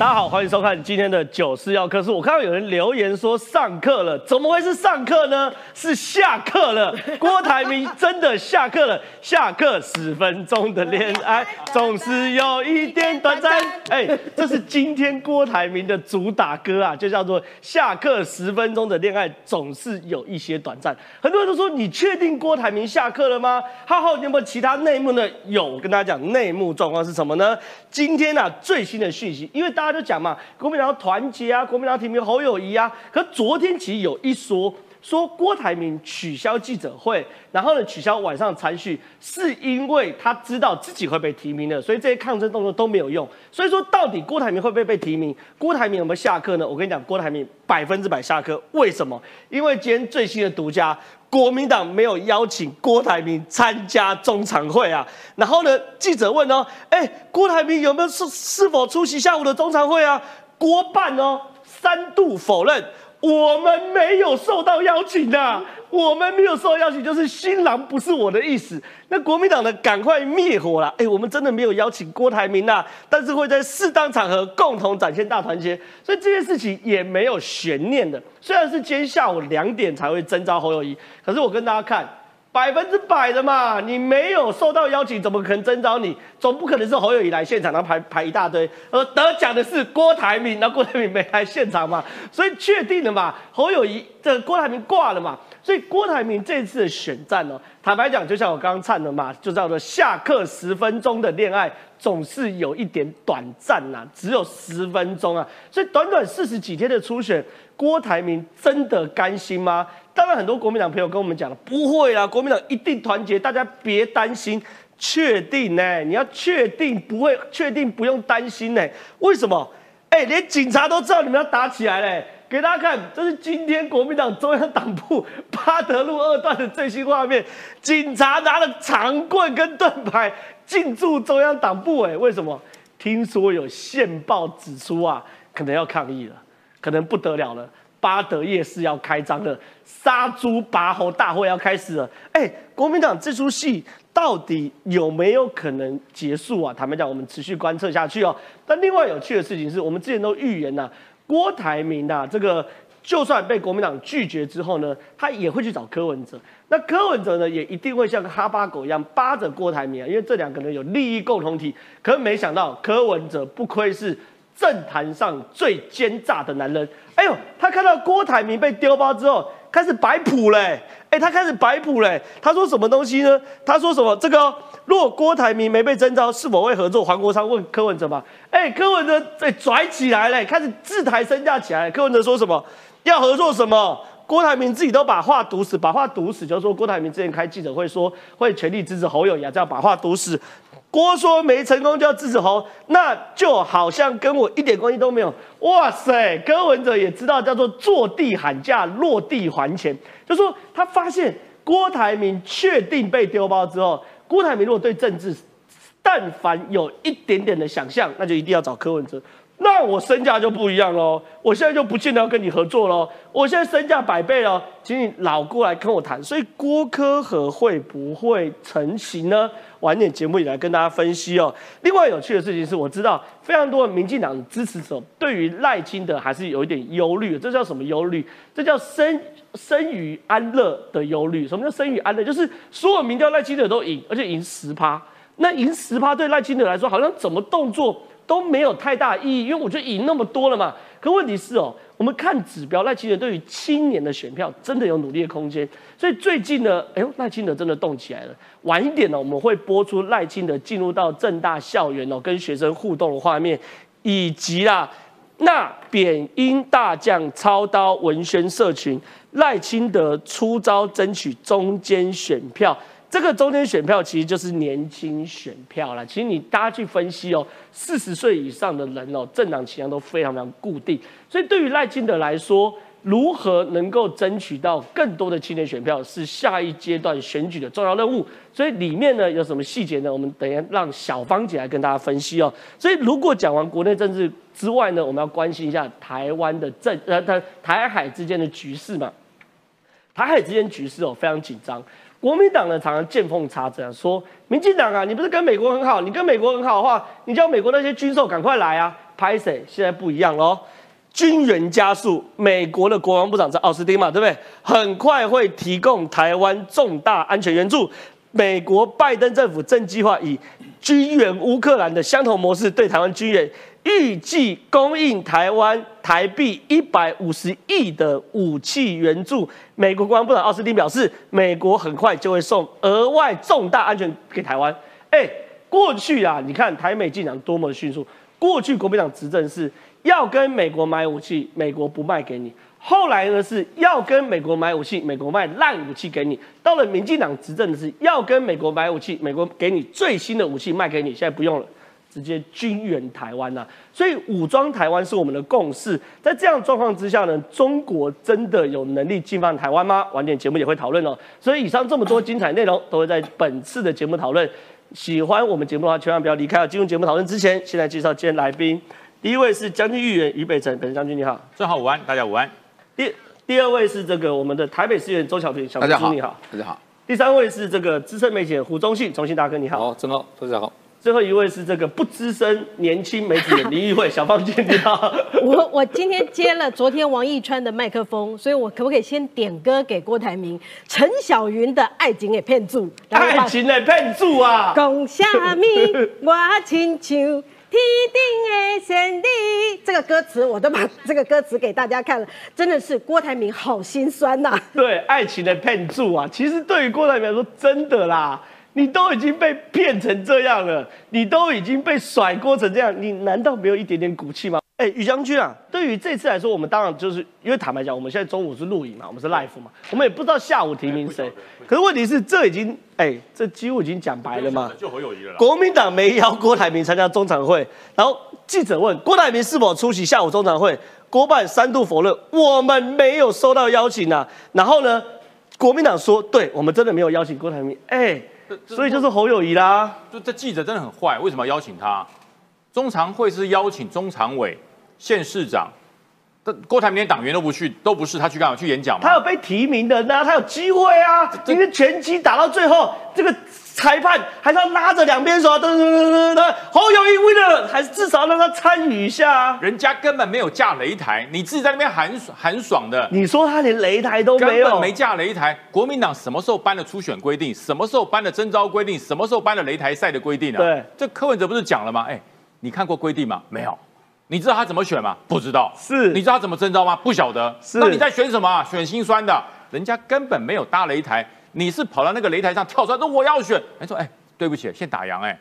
大家好，欢迎收看今天的九四要课。室我看到有人留言说上课了，怎么会是上课呢？是下课了。郭台铭真的下课了，下课十分钟的恋爱总是有一点短暂。哎，这是今天郭台铭的主打歌啊，就叫做下课十分钟的恋爱总是有一些短暂。很多人都说你确定郭台铭下课了吗？浩浩，你有没有其他内幕呢？有，我跟大家讲内幕状况是什么呢？今天啊最新的讯息，因为大家他就讲嘛，国民党团结啊，国民党提名侯友谊啊。可昨天其实有一说，说郭台铭取消记者会，然后呢取消晚上参叙，是因为他知道自己会被提名的，所以这些抗争动作都没有用。所以说到底郭台铭会不会被提名？郭台铭有没有下课呢？我跟你讲，郭台铭百分之百下课。为什么？因为今天最新的独家。国民党没有邀请郭台铭参加中常会啊，然后呢，记者问哦，哎，郭台铭有没有是是否出席下午的中常会啊？郭办哦，三度否认。我们没有受到邀请呐，我们没有受到邀请，就是新郎不是我的意思。那国民党呢赶快灭火了，哎，我们真的没有邀请郭台铭呐，但是会在适当场合共同展现大团结，所以这件事情也没有悬念的。虽然是今天下午两点才会征召侯友谊，可是我跟大家看。百分之百的嘛，你没有受到邀请，怎么可能征召你？总不可能是侯友谊来现场，然后排排一大堆。而得奖的是郭台铭，那郭台铭没来现场嘛？所以确定了嘛？侯友谊这郭台铭挂了嘛？所以郭台铭这次的选战呢，坦白讲，就像我刚刚唱的嘛，就叫做下课十分钟的恋爱，总是有一点短暂呐，只有十分钟啊。所以短短四十几天的初选，郭台铭真的甘心吗？当然，很多国民党朋友跟我们讲了，不会啦，国民党一定团结，大家别担心，确定呢？你要确定不会，确定不用担心呢？为什么？哎，连警察都知道你们要打起来嘞！给大家看，这是今天国民党中央党部巴德路二段的最新画面，警察拿了长棍跟盾牌进驻中央党部，哎，为什么？听说有线报指出啊，可能要抗议了，可能不得了了。巴德夜市要开张了，杀猪拔猴大会要开始了。哎，国民党这出戏到底有没有可能结束啊？坦白讲，我们持续观测下去哦。但另外有趣的事情是，我们之前都预言呐，郭台铭呐，这个就算被国民党拒绝之后呢，他也会去找柯文哲。那柯文哲呢，也一定会像个哈巴狗一样扒着郭台铭啊，因为这两个人有利益共同体。可是没想到，柯文哲不愧是。政坛上最奸诈的男人，哎呦，他看到郭台铭被丢包之后，开始摆谱嘞，哎，他开始摆谱嘞。他说什么东西呢？他说什么？这个若郭台铭没被征召，是否会合作？黄国昌问柯文哲嘛？哎，柯文哲哎拽起来嘞，开始自抬身价起来。柯文哲说什么？要合作什么？郭台铭自己都把话堵死，把话堵死，就是说郭台铭之前开记者会说会全力支持侯友谊，这样把话堵死。郭说没成功就要支持侯，那就好像跟我一点关系都没有。哇塞，柯文哲也知道叫做坐地喊价，落地还钱。就说他发现郭台铭确定被丢包之后，郭台铭如果对政治但凡有一点点的想象，那就一定要找柯文哲。那我身价就不一样喽，我现在就不见得要跟你合作喽，我现在身价百倍了，请你老过来跟我谈。所以郭科和会不会成型呢？晚点节目也来跟大家分析哦。另外有趣的事情是，我知道非常多的民进党支持者对于赖清德还是有一点忧虑，这叫什么忧虑？这叫生生于安乐的忧虑。什么叫生于安乐？就是所有民调赖清德都赢，而且赢十趴。那赢十趴对赖清德来说，好像怎么动作？都没有太大意义，因为我觉得赢那么多了嘛。可问题是哦，我们看指标，赖清德对于青年的选票真的有努力的空间。所以最近呢，哎呦，赖清德真的动起来了。晚一点呢，我们会播出赖清德进入到正大校园哦，跟学生互动的画面，以及啦，那扁英大将操刀文宣社群，赖清德出招争取中间选票。这个中间选票其实就是年轻选票了。其实你大家去分析哦，四十岁以上的人哦，政党倾向都非常非常固定。所以对于赖清德来说，如何能够争取到更多的青年选票，是下一阶段选举的重要任务。所以里面呢有什么细节呢？我们等下让小芳姐来跟大家分析哦。所以如果讲完国内政治之外呢，我们要关心一下台湾的政呃台台海之间的局势嘛。台海之间局势哦非常紧张。国民党呢常常见缝插针，说民进党啊，你不是跟美国很好？你跟美国很好的话，你叫美国那些军售赶快来啊！拍谁？现在不一样喽，军援加速，美国的国防部长是奥斯汀嘛，对不对？很快会提供台湾重大安全援助。美国拜登政府正计划以军援乌克兰的相同模式对台湾军援，预计供应台湾台币一百五十亿的武器援助。美国国防部长奥斯汀表示，美国很快就会送额外重大安全给台湾。哎，过去啊，你看台美进展多么的迅速。过去国民党执政是要跟美国买武器，美国不卖给你。后来呢是要跟美国买武器，美国卖烂武器给你。到了民进党执政的是要跟美国买武器，美国给你最新的武器卖给你。现在不用了，直接军援台湾呐。所以武装台湾是我们的共识。在这样状况之下呢，中国真的有能力进犯台湾吗？晚点节目也会讨论哦。所以以上这么多精彩内容都会在本次的节目讨论。喜欢我们节目的话，千万不要离开。进入节目讨论之前，先来介绍今天来宾。第一位是将军议员于北辰，北辰将军你好，正好午安，大家午安。第第二位是这个我们的台北市议员周小平，小平你好，大家好。第三位是这个资深媒体人胡忠信，忠信大哥你好，好，正好，大家好。最后一位是这个不资深年轻媒体人林玉慧，小芳姐你好。我我今天接了昨天王一川的麦克风，所以我可不可以先点歌给郭台铭？陈小云的《爱情的骗子》，爱情的骗子啊！讲什么？我亲像。天顶的仙女，这个歌词我都把这个歌词给大家看了，真的是郭台铭好心酸呐。对，爱情的骗术啊，其实对于郭台铭来说，真的啦，你都已经被骗成这样了，你都已经被甩锅成这样，你难道没有一点点骨气吗？哎，于将军啊，对于这次来说，我们当然就是因为坦白讲，我们现在中午是录影嘛，我们是 live 嘛，我们也不知道下午提名谁。可是问题是，这已经哎，这几乎已经讲白了嘛。就侯友谊了。国民党没邀郭台铭参加中常会，然后记者问郭台铭是否出席下午中常会，郭办三度否认，我们没有收到邀请啊。然后呢，国民党说，对我们真的没有邀请郭台铭。哎，所以就是侯友谊啦。就这记者真的很坏，为什么要邀请他？中常会是邀请中常委。县市长，郭台铭连党员都不去，都不是他去干嘛？去演讲吗？他有被提名的，那他有机会啊！今天拳击打到最后，这个裁判还是要拉着两边手，噔噔噔噔噔，侯友谊 winner，还是至少让他参与一下啊。人家根本没有架擂台，你自己在那边喊喊爽的。你说他连擂台都没有，根本没架擂台。国民党什么时候颁了初选规定？什么时候颁了征召规定？什么时候颁了擂台赛的规定啊？对，这柯文哲不是讲了吗？哎，你看过规定吗？没有。你知道他怎么选吗？不知道。是，你知道他怎么征招吗？不晓得。是，那你在选什么？选心酸的，人家根本没有搭擂台，你是跑到那个擂台上跳出来说我要选。没错，哎，对不起，先打烊，哎，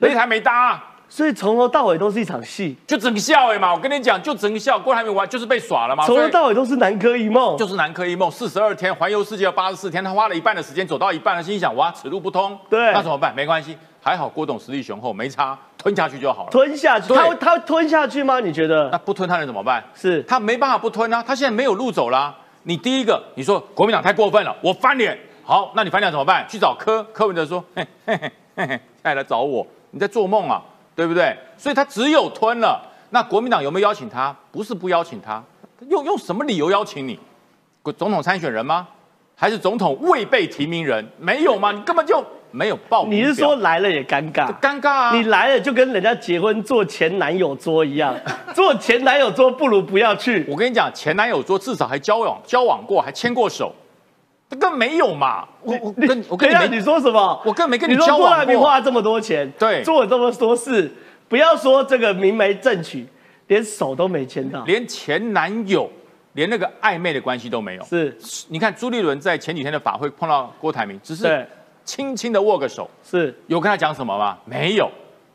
擂台没搭，所以从头到尾都是一场戏，就整笑哎嘛。我跟你讲，就整笑，郭台铭完就是被耍了嘛。从头到尾都是南柯一梦，就是南柯一梦。四十二天环游世界要八十四天，他花了一半的时间走到一半了，心想哇，此路不通。对，那怎么办？没关系。还好郭董实力雄厚，没差，吞下去就好了。吞下去，他他吞下去吗？你觉得？那不吞他能怎么办？是他没办法不吞啊！他现在没有路走啦。你第一个，你说国民党太过分了，我翻脸。好，那你翻脸怎么办？去找柯柯文哲说，嘿嘿嘿嘿嘿，再来找我，你在做梦啊，对不对？所以他只有吞了。那国民党有没有邀请他？不是不邀请他，用用什么理由邀请你？总统参选人吗？还是总统未被提名人？没有吗？你根本就。没有报名，你是说来了也尴尬？尴尬啊！你来了就跟人家结婚做前男友桌一样，做前男友桌不如不要去。我跟你讲，前男友桌至少还交往交往过，还牵过手，这个没有嘛？我我跟我跟你你说什么？我根本没跟你交往过。花这么多钱，对，做了这么多事，不要说这个明媒正娶，连手都没牵到，连前男友，连那个暧昧的关系都没有。是，你看朱立伦在前几天的法会碰到郭台铭，只是。轻轻的握个手，是有跟他讲什么吗？没有，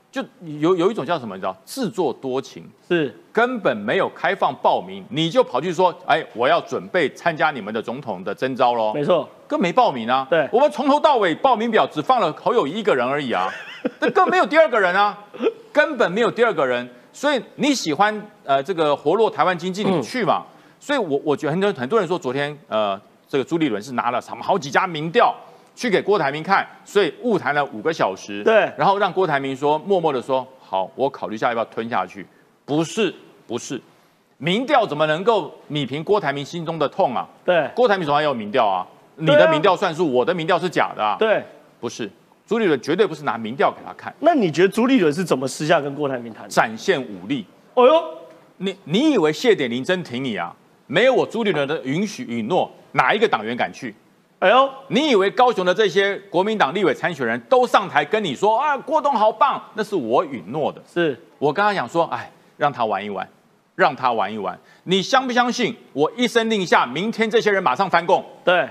就有有一种叫什么？你知道，自作多情，是根本没有开放报名，你就跑去说，哎，我要准备参加你们的总统的征召喽。没错，更没报名啊。对，我们从头到尾报名表只放了侯友一个人而已啊，这更没有第二个人啊，根本没有第二个人。所以你喜欢呃这个活络台湾经济，你去嘛。所以我我觉得很多很多人说，昨天呃这个朱立伦是拿了什么好几家民调。去给郭台铭看，所以误谈了五个小时。对，然后让郭台铭说，默默的说，好，我考虑一下要不要吞下去。不是，不是，民调怎么能够米平郭台铭心中的痛啊？对，郭台铭总要有民调啊，你的民调算数，我的民调是假的啊。对，不是，朱立伦绝对不是拿民调给他看。那你觉得朱立伦是怎么私下跟郭台铭谈？展现武力，哦呦，你你以为谢点林真挺你啊？没有我朱立伦的允许允诺，哪一个党员敢去？哎呦，你以为高雄的这些国民党立委参选人都上台跟你说啊，郭董好棒，那是我允诺的。是我刚刚讲说，哎，让他玩一玩，让他玩一玩。你相不相信？我一声令下，明天这些人马上翻供，对，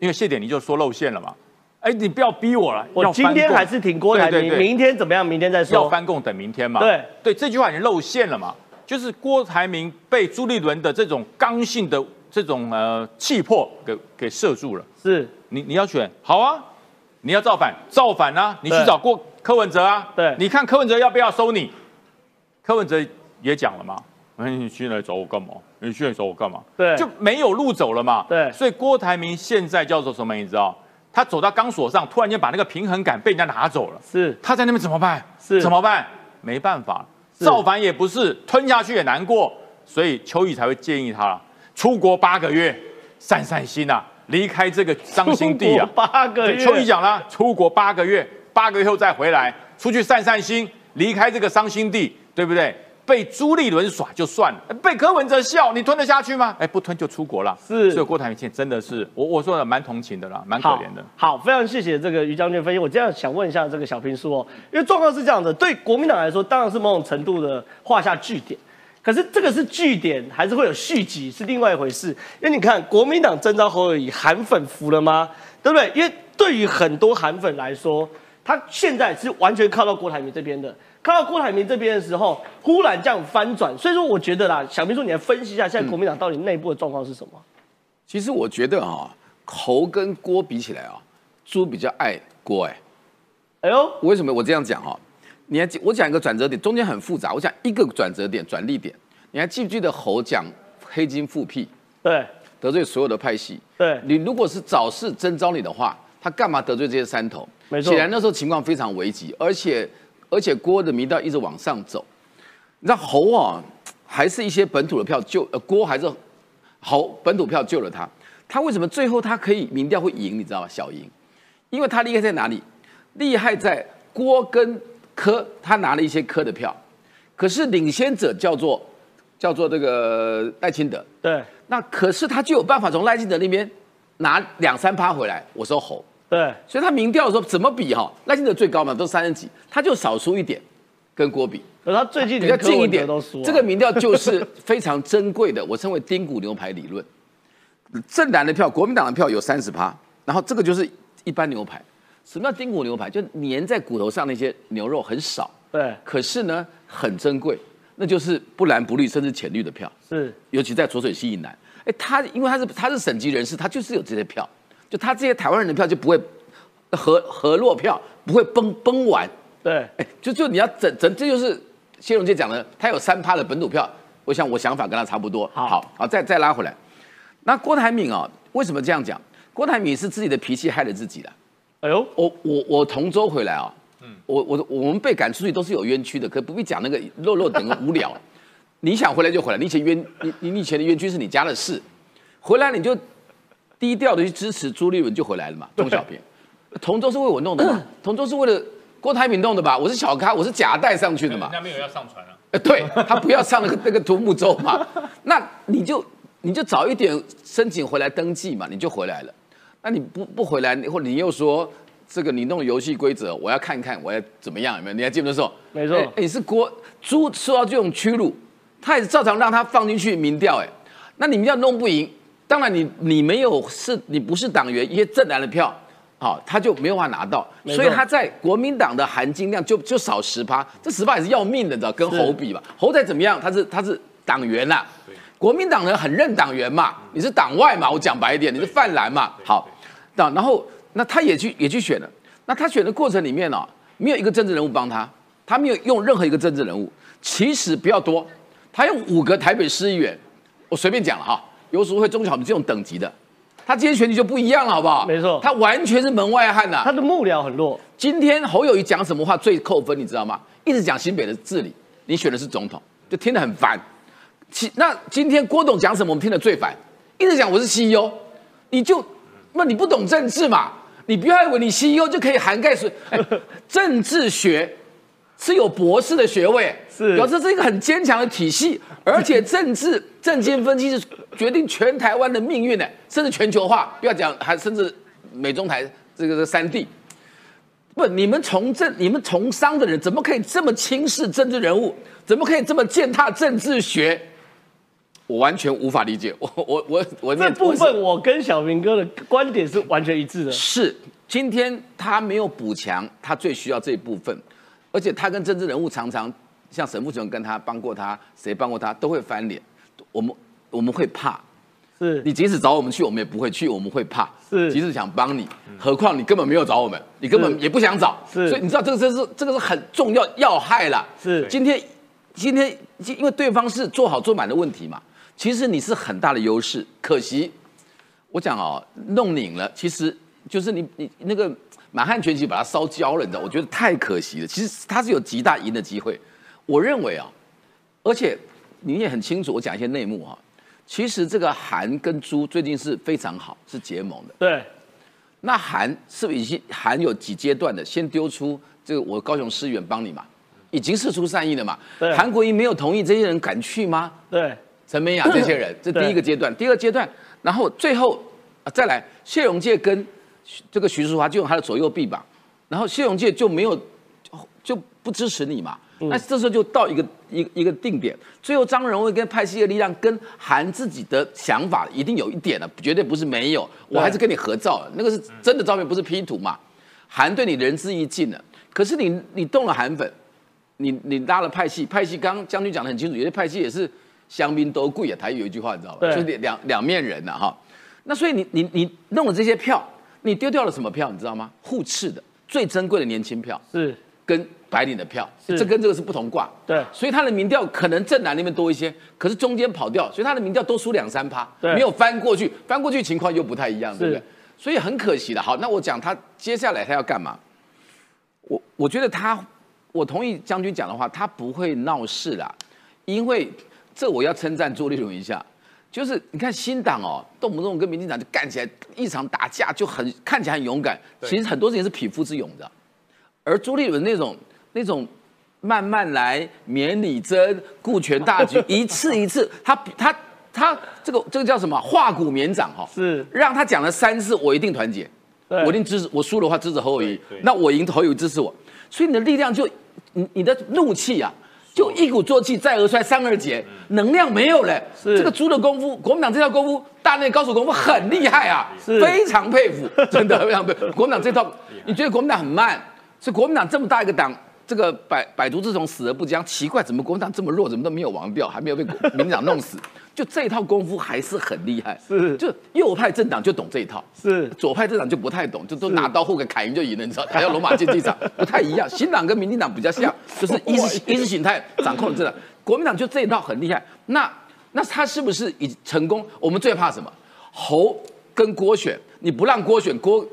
因为谢点你就说露馅了嘛。哎，你不要逼我了，我今天还是挺郭台铭，明天怎么样？明天再说要。翻供等明天嘛。对对，这句话已经露馅了嘛，就是郭台铭被朱立伦的这种刚性的这种呃气魄给给射住了。是，你你要选好啊，你要造反造反啊，你去找郭柯文哲啊，对你看柯文哲要不要收你？柯文哲也讲了嘛，哎，你现在找我干嘛？你现在找我干嘛？对就没有路走了嘛。对所以郭台铭现在叫做什么？你知道？他走到钢索上，突然间把那个平衡感被人家拿走了。是，他在那边怎么办？是怎么办？没办法，是造反也不是，吞下去也难过，所以邱毅才会建议他出国八个月，散散心啊，离开这个伤心地啊八个对月，邱毅讲了，出国八个月，八个月后再回来，出去散散心，离开这个伤心地，对不对？被朱立伦耍就算了，被柯文哲笑，你吞得下去吗？哎，不吞就出国了。是所以郭台铭现在真的是，我我说的蛮同情的啦，蛮可好怜的。好，非常谢谢这个于将军分析。我这样想问一下这个小平叔哦，因为状况是这样的，对国民党来说，当然是某种程度的画下句点。可是这个是据点，还是会有续集，是另外一回事。因为你看，国民党征召侯友宜，韩粉服了吗？对不对？因为对于很多韩粉来说，他现在是完全靠到郭台铭这边的。靠到郭台铭这边的时候，忽然这样翻转，所以说我觉得啦，小明叔，你来分析一下现在国民党到底内部的状况是什么？其实我觉得啊、侯跟郭比起来啊，猪比较爱郭哎。哎呦，为什么我这样讲哈、你还记我讲一个转折点，中间很复杂。我讲一个转折点、转捩点。你还记不记得侯讲黑金复辟，对得罪所有的派系？对，你如果是早市征召你的话，他干嘛得罪这些山头？没错显然那时候情况非常危急，而且而且郭的民调一直往上走。你知道侯啊，还是一些本土的票救呃郭还是侯本土票救了他。他为什么最后他可以民调会赢？你知道吗？小赢，因为他厉害在哪里？厉害在郭跟柯，他拿了一些柯的票，可是领先者叫做叫做这个赖清德。对那可是他就有办法从赖清德那边拿两三趴回来。我说侯，对所以他民调的时候怎么比哈？赖清德最高嘛，都三十几，他就少输一点，跟郭比可是他最近比较近一点都输、啊，这个民调就是 非常珍贵的，我称为丁骨牛排理论。正蓝的票，国民党的票有三十趴，然后这个就是一般牛排。什么叫丁骨牛排？就粘在骨头上那些牛肉很少，对可是呢很珍贵，那就是不蓝不绿甚至浅绿的票。是尤其在浊水溪以南，哎，他因为他是他是省级人士，他就是有这些票，就他这些台湾人的票就不会合合落票，不会崩崩完，对哎，就就你要整整，这就是谢荣杰讲的，他有三趴的本土票，我想我想法跟他差不多。好好，好，再再拉回来，那郭台铭啊、为什么这样讲？郭台铭是自己的脾气害了自己的。哎呦我我我同舟回来啊，我我我们被赶出去都是有冤屈的，可不必讲那个肉肉等无聊。你想回来就回来，你以前冤你你你以前的冤屈是你家的事，回来你就低调的去支持朱立伦就回来了嘛，钟小平。同桌是为我弄的嘛，同桌是为了郭台铭弄的吧？我是小咖，我是假带上去的嘛。人家没有要上船啊。呃，对他不要上那个那个独木舟嘛，那你就你就早一点申请回来登记嘛，你就回来了。那你不不回来，或者你又说这个你弄游戏规则，我要看看我要怎么样，有没有？你还记不记得说？没错你是郭猪受到这种屈辱，他也是照常让他放进去民调，哎，那你们要弄不赢，当然你你没有是你不是党员，一些正蓝的票。好，他就没有办法拿到，所以他在国民党的含金量就就少十趴，这十趴也是要命的，你知道？跟是侯比吧，侯再怎么样，他是他是党员呐、国民党人很认党员嘛，你是党外嘛，我讲白一点，你是泛蓝嘛。好，那然后那他也去也去选了，那他选的过程里面呢、没有一个政治人物帮他，他没有用任何一个政治人物，其实不要多，他用五个台北市议员，我随便讲了哈，游淑慧、钟小平这种等级的，他今天选举就不一样了，好不好？没错他完全是门外汉呐、他的幕僚很弱，今天侯友谊讲什么话最扣分，你知道吗？一直讲新北的治理，你选的是总统，就听得很烦。其那今天郭董讲什么，我们听得最烦，一直讲我是 CEO，你就那你不懂政治嘛？你不要以为你 CEO 就可以涵盖是、哎 政治学是有博士的学位，是表示这是一个很坚强的体系，而且政治政经分析是决定全台湾的命运的，甚至全球化，不要讲还甚至美中台这个这三地。不，你们从政、你们从商的人，怎么可以这么轻视政治人物？怎么可以这么践踏政治学？我完全无法理解。我我我我这部分我跟小明哥的观点是完全一致的。是今天他没有补强，他最需要这一部分，而且他跟政治人物常常像沈富雄跟他帮过他，谁帮过他都会翻脸。我们我们会怕，是你即使找我们去，我们也不会去，我们会怕。是即使想帮你，何况你根本没有找我们，你根本也不想找。是所以你知道这个这是这个是很重要要害了。是今天今天因为对方是做好做满的问题嘛，其实你是很大的优势，可惜我讲哦，弄拧了，其实就是你你那个满汉全席把它烧焦了，你知道？我觉得太可惜了。其实他是有极大赢的机会，我认为啊，而且你也很清楚，我讲一些内幕哈、其实这个韩跟朱最近是非常好，是结盟的。对，那韩是不是已经韩有几阶段的？先丢出这个我高雄市议员帮你嘛，已经示出善意了嘛？对韩国瑜没有同意，这些人敢去吗？对，陈美雅这些人，这第一个阶段，第二个阶段，然后最后啊再来，谢荣介跟徐这个徐淑华就用他的左右臂膀，然后谢永介就没有就就不支持你嘛，那这时候就到一个一个一个定点，最后张荣惠跟派系的力量跟韩自己的想法一定有一点的，绝对不是没有，我还是跟你合照了，那个是真的照片，不是 P 图嘛，韩对你仁至义尽了，可是你你动了韩粉。你你拉了派系，派系刚刚将军讲的很清楚，有些派系也是香槟都贵啊。台语有一句话你知道吧？就是两两面人呐、哈。那所以你你你弄了这些票，你丢掉了什么票？你知道吗？互斥的最珍贵的年轻票是，跟白领的票，是这跟这个是不同卦。对所以他的民调可能正南那边多一些，可是中间跑掉，所以他的民调多输两三趴，对没有翻过去，翻过去情况又不太一样，对不对？所以很可惜的。好，那我讲他接下来他要干嘛？我我觉得他，我同意将军讲的话，他不会闹事啦，因为这我要称赞朱立伦一下，就是你看新党哦，动不动跟民进党就干起来，一场打架就很看起来很勇敢，其实很多事情是匹夫之勇的，而朱立伦那种那种慢慢来、免礼真、顾全大局，一次一次，他他他这个这个叫什么？化骨绵掌哈、是。让他讲了三次，我一定团结，我一定支持，我输的话支持侯友谊那我赢侯友谊支持我，所以你的力量就你你的怒气啊。就一鼓作气，再而衰，三而竭，能量没有了。是这个猪的功夫，国民党这套功夫，大内高手功夫很厉害啊，是非常佩服，真的非常佩服。国民党这套，你觉得国民党很慢？是国民党这么大一个党，这个百百毒之虫死而不僵，奇怪，怎么国民党这么弱，怎么都没有亡掉，还没有被国民进党弄死？就这一套功夫还是很厉害。是就右派政党就懂这一套，是左派政党就不太懂，就都拿刀或个砍赢就赢了，你知道？还要罗马竞技场 不太一样。新党跟民进党比较像，就是意识意识形态掌控了政党。国民党就这一套很厉害。那那他是不是已成功？我们最怕什么？侯跟郭选，你不让郭选，郭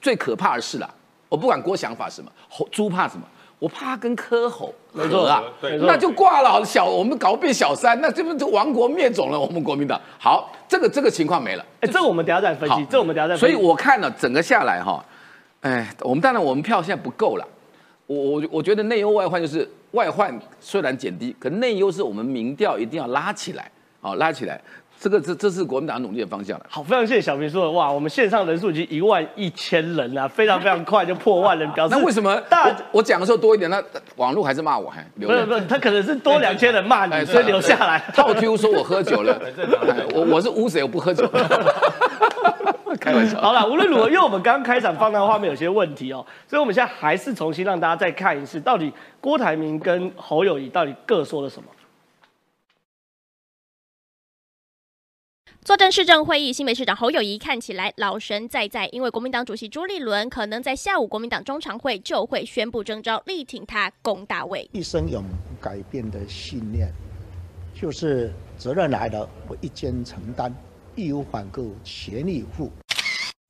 最可怕的是啦。我不管郭想法什么，侯猪怕什么？我怕他跟柯侯合啊，没错那就挂了。小我们搞变小三，那这不就亡国灭种了？我们国民党好，这个这个情况没了。哎，这我们等一下再分析，这我们等一下再所以。我看了整个下来哈，哎，我们当然我们票现在不够了。我我我觉得内忧外患就是外患虽然减低，可内忧是我们民调一定要拉起来，好、拉起来。这个这这是国民党努力的方向了。好，非常谢谢小明说的，哇，我们线上人数已经一万一千人了，非常非常快就破万人，表示那为什么大我我讲的时候多一点，那网络还是骂我还留言？不是不是，他可能是多两千人骂你，哎所以留下来。套 Q 说我喝酒了，哎我我是污水？我不喝酒。开玩笑。好了，无论如何，因为我们刚刚开场放到画面有些问题哦，所以我们现在还是重新让大家再看一次，到底郭台铭跟侯友谊到底各说了什么。坐镇市政会议，新北市长侯友谊看起来老神在在，因为国民党主席朱立伦可能在下午国民党中常会就会宣布征召力挺他攻大位。一生永不改变的信念，就是责任来了，我一肩承担，义无反顾，全力以赴。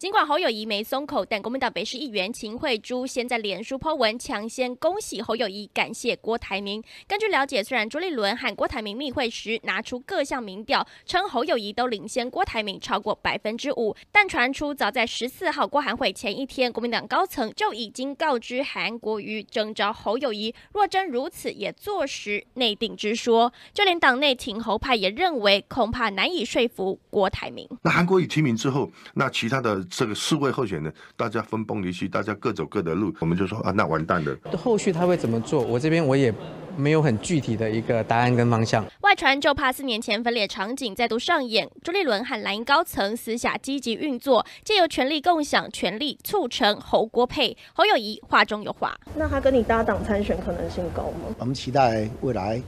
尽管侯友谊没松口，但国民党北市议员秦惠珠先在脸书 po 文抢先恭喜侯友谊，感谢郭台铭。根据了解，虽然朱立伦和郭台铭密会时拿出各项民调，称侯友谊都领先郭台铭超过百分之五，但传出早在十四号郭韩会前一天，国民党高层就已经告知韩国瑜征召侯友谊。若真如此，也坐实内定之说。就连党内挺侯派也认为，恐怕难以说服郭台铭。那韩国瑜提名之后，那其他的这个四位候选人，大家分崩离析，大家各走各的路，我们就说啊，那完蛋了。后续他会怎么做？我这边我也没有很具体的一个答案跟方向。外传就怕四年前分裂场景再度上演，朱立伦和蓝营高层私下积极运作，借由权力共享、权力促成侯郭配。侯友谊话中有话，那他跟你搭档参选可能性高吗？我们期待未来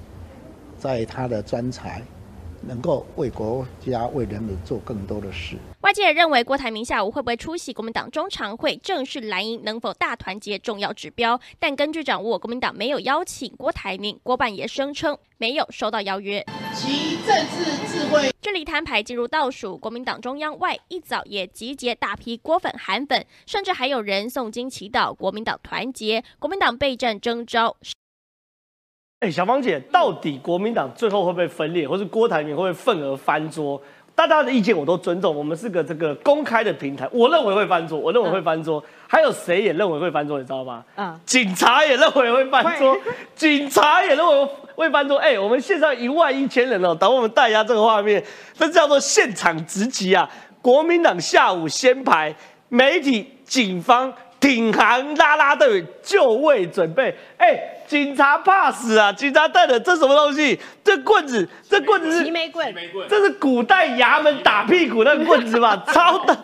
在他的专才能够为国家、为人民做更多的事。外界也认为郭台铭下午会不会出席国民党中常会，正是蓝营能否大团结重要指标。但根据掌握，国民党没有邀请郭台铭，郭办也声称没有收到邀约。其政治智慧。这里摊牌进入倒数，国民党中央外一早也集结大批郭粉、韩粉，甚至还有人诵经祈祷国民党团结。国民党备战征召。哎，小芳姐，到底国民党最后会不会分裂，或是郭台铭会不会份额翻桌？大家的意见我都尊重，我们是个这个公开的平台。我认为会翻桌，我认为会翻桌。还有谁也认为会翻桌，你知道吗？嗯，警察也认为会翻桌，警察也认为会翻桌。哎，我们线上一万一千人哦，等我们带一下这个画面，这叫做现场直击啊！国民党下午先排，媒体、警方。挺行拉拉队就位准备，哎，警察怕死啊！警察带的这什么东西？这棍子，这棍子是齐眉棍，这是古代衙门打屁股那个棍子吧？超的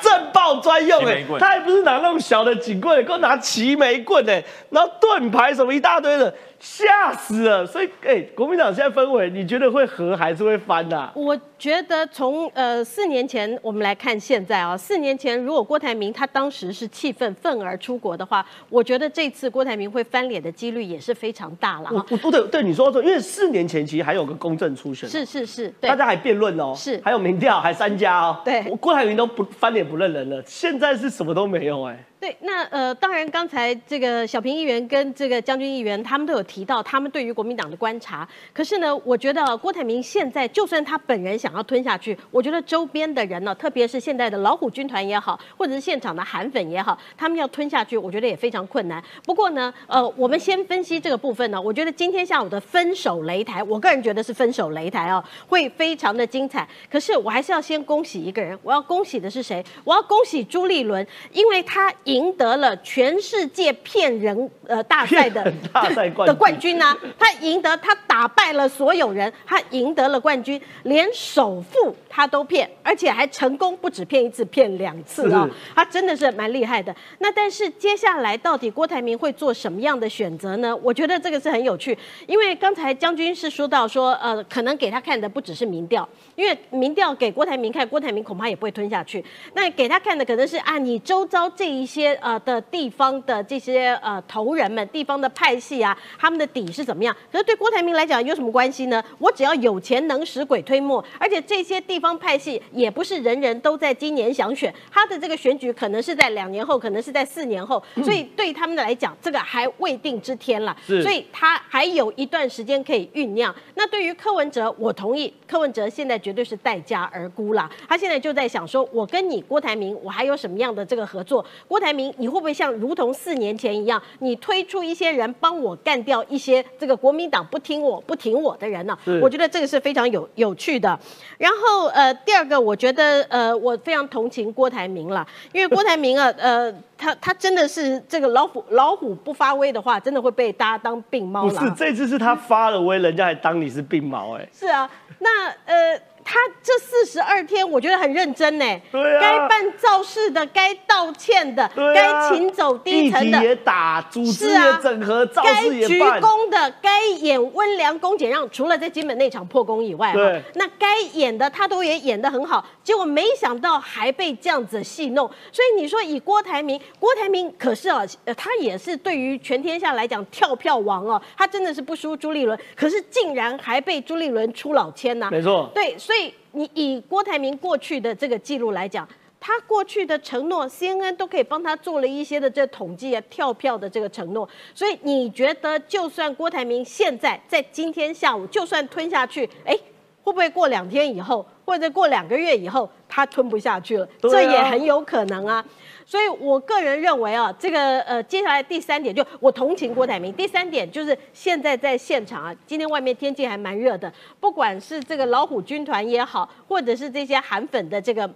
震爆专用哎，他还不是拿那种小的警棍，给我拿齐眉棍哎，然后盾牌什么一大堆的。吓死了！所以，哎，国民党现在氛围，你觉得会和还是会翻的？我觉得从呃四年前我们来看现在啊，四年前如果郭台铭他当时是气愤愤而出国的话，我觉得这次郭台铭会翻脸的几率也是非常大了。我我不对，对你说说，因为四年前其实还有个公正初选，是是是，大家还辩论哦，是。还有民调还三家哦，对，郭台铭都不翻脸不认人了，现在是什么都没有哎。对，那呃，当然，刚才这个小平议员跟这个将军议员，他们都有提到他们对于国民党的观察。可是呢，我觉得郭台铭现在就算他本人想要吞下去，我觉得周边的人呢，特别是现在的老虎军团也好，或者是现场的韩粉也好，他们要吞下去，我觉得也非常困难。不过呢，呃，我们先分析这个部分呢，我觉得今天下午的分手擂台，我个人觉得是分手擂台哦，会非常的精彩。可是我还是要先恭喜一个人，我要恭喜的是谁？我要恭喜朱立伦，因为他。赢得了全世界骗人呃大赛的大赛 的冠军啊！他赢得，他打败了所有人，他赢得了冠军，连首富他都骗，而且还成功，不止骗一次，骗两次啊！他真的是蛮厉害的。那但是接下来到底郭台铭会做什么样的选择呢？我觉得这个是很有趣，因为刚才将军是说到说，呃，可能给他看的不只是民调，因为民调给郭台铭看，郭台铭恐怕也不会吞下去。那给他看的可能是啊，你周遭这一些。些呃的地方的这些呃头人们，地方的派系啊，他们的底是怎么样？可是对郭台铭来讲有什么关系呢？我只要有钱能使鬼推磨，而且这些地方派系也不是人人都在今年想选，他的这个选举可能是在两年后，可能是在四年后，所以对他们来讲，这个还未定之天了。所以他还有一段时间可以酝酿。那对于柯文哲，我同意，柯文哲现在绝对是待价而沽了。他现在就在想说，我跟你郭台铭，我还有什么样的这个合作？郭台。台铭，你会不会像如同四年前一样，你推出一些人帮我干掉一些这个国民党不听我不挺我的人呢？我觉得这个是非常有有趣的。然后呃，第二个，我觉得呃，我非常同情郭台铭了，因为郭台铭啊，呃，他他真的是这个老虎老虎不发威的话，真的会被大家当病猫。不是，这次是他发了威，人家还当你是病猫哎。是啊，那呃。他这四十二天，我觉得很认真呢。对啊，该办造势的，该道歉的，该请走低层的也打，组织也整合，造势也办。该鞠躬的，该演温良恭俭让，除了在金门那场破功以外，对，那该演的他都也演得很好。结果没想到还被这样子戏弄。所以你说以郭台铭，郭台铭可是啊，他也是对于全天下来讲跳票王哦，他真的是不输朱立伦，可是竟然还被朱立伦出老千呐。没错，对，所所以。你以郭台铭过去的这个记录来讲，他过去的承诺，CNN 都可以帮他做了一些的这统计啊、跳票的这个承诺。所以你觉得，就算郭台铭现在在今天下午就算吞下去，哎，会不会过两天以后，或者过两个月以后，他吞不下去了？这也很有可能啊。所以我个人认为啊，这个呃，接下来第三点就我同情郭台铭。第三点就是现在在现场啊，今天外面天气还蛮热的，不管是这个老虎军团也好，或者是这些韩粉的这个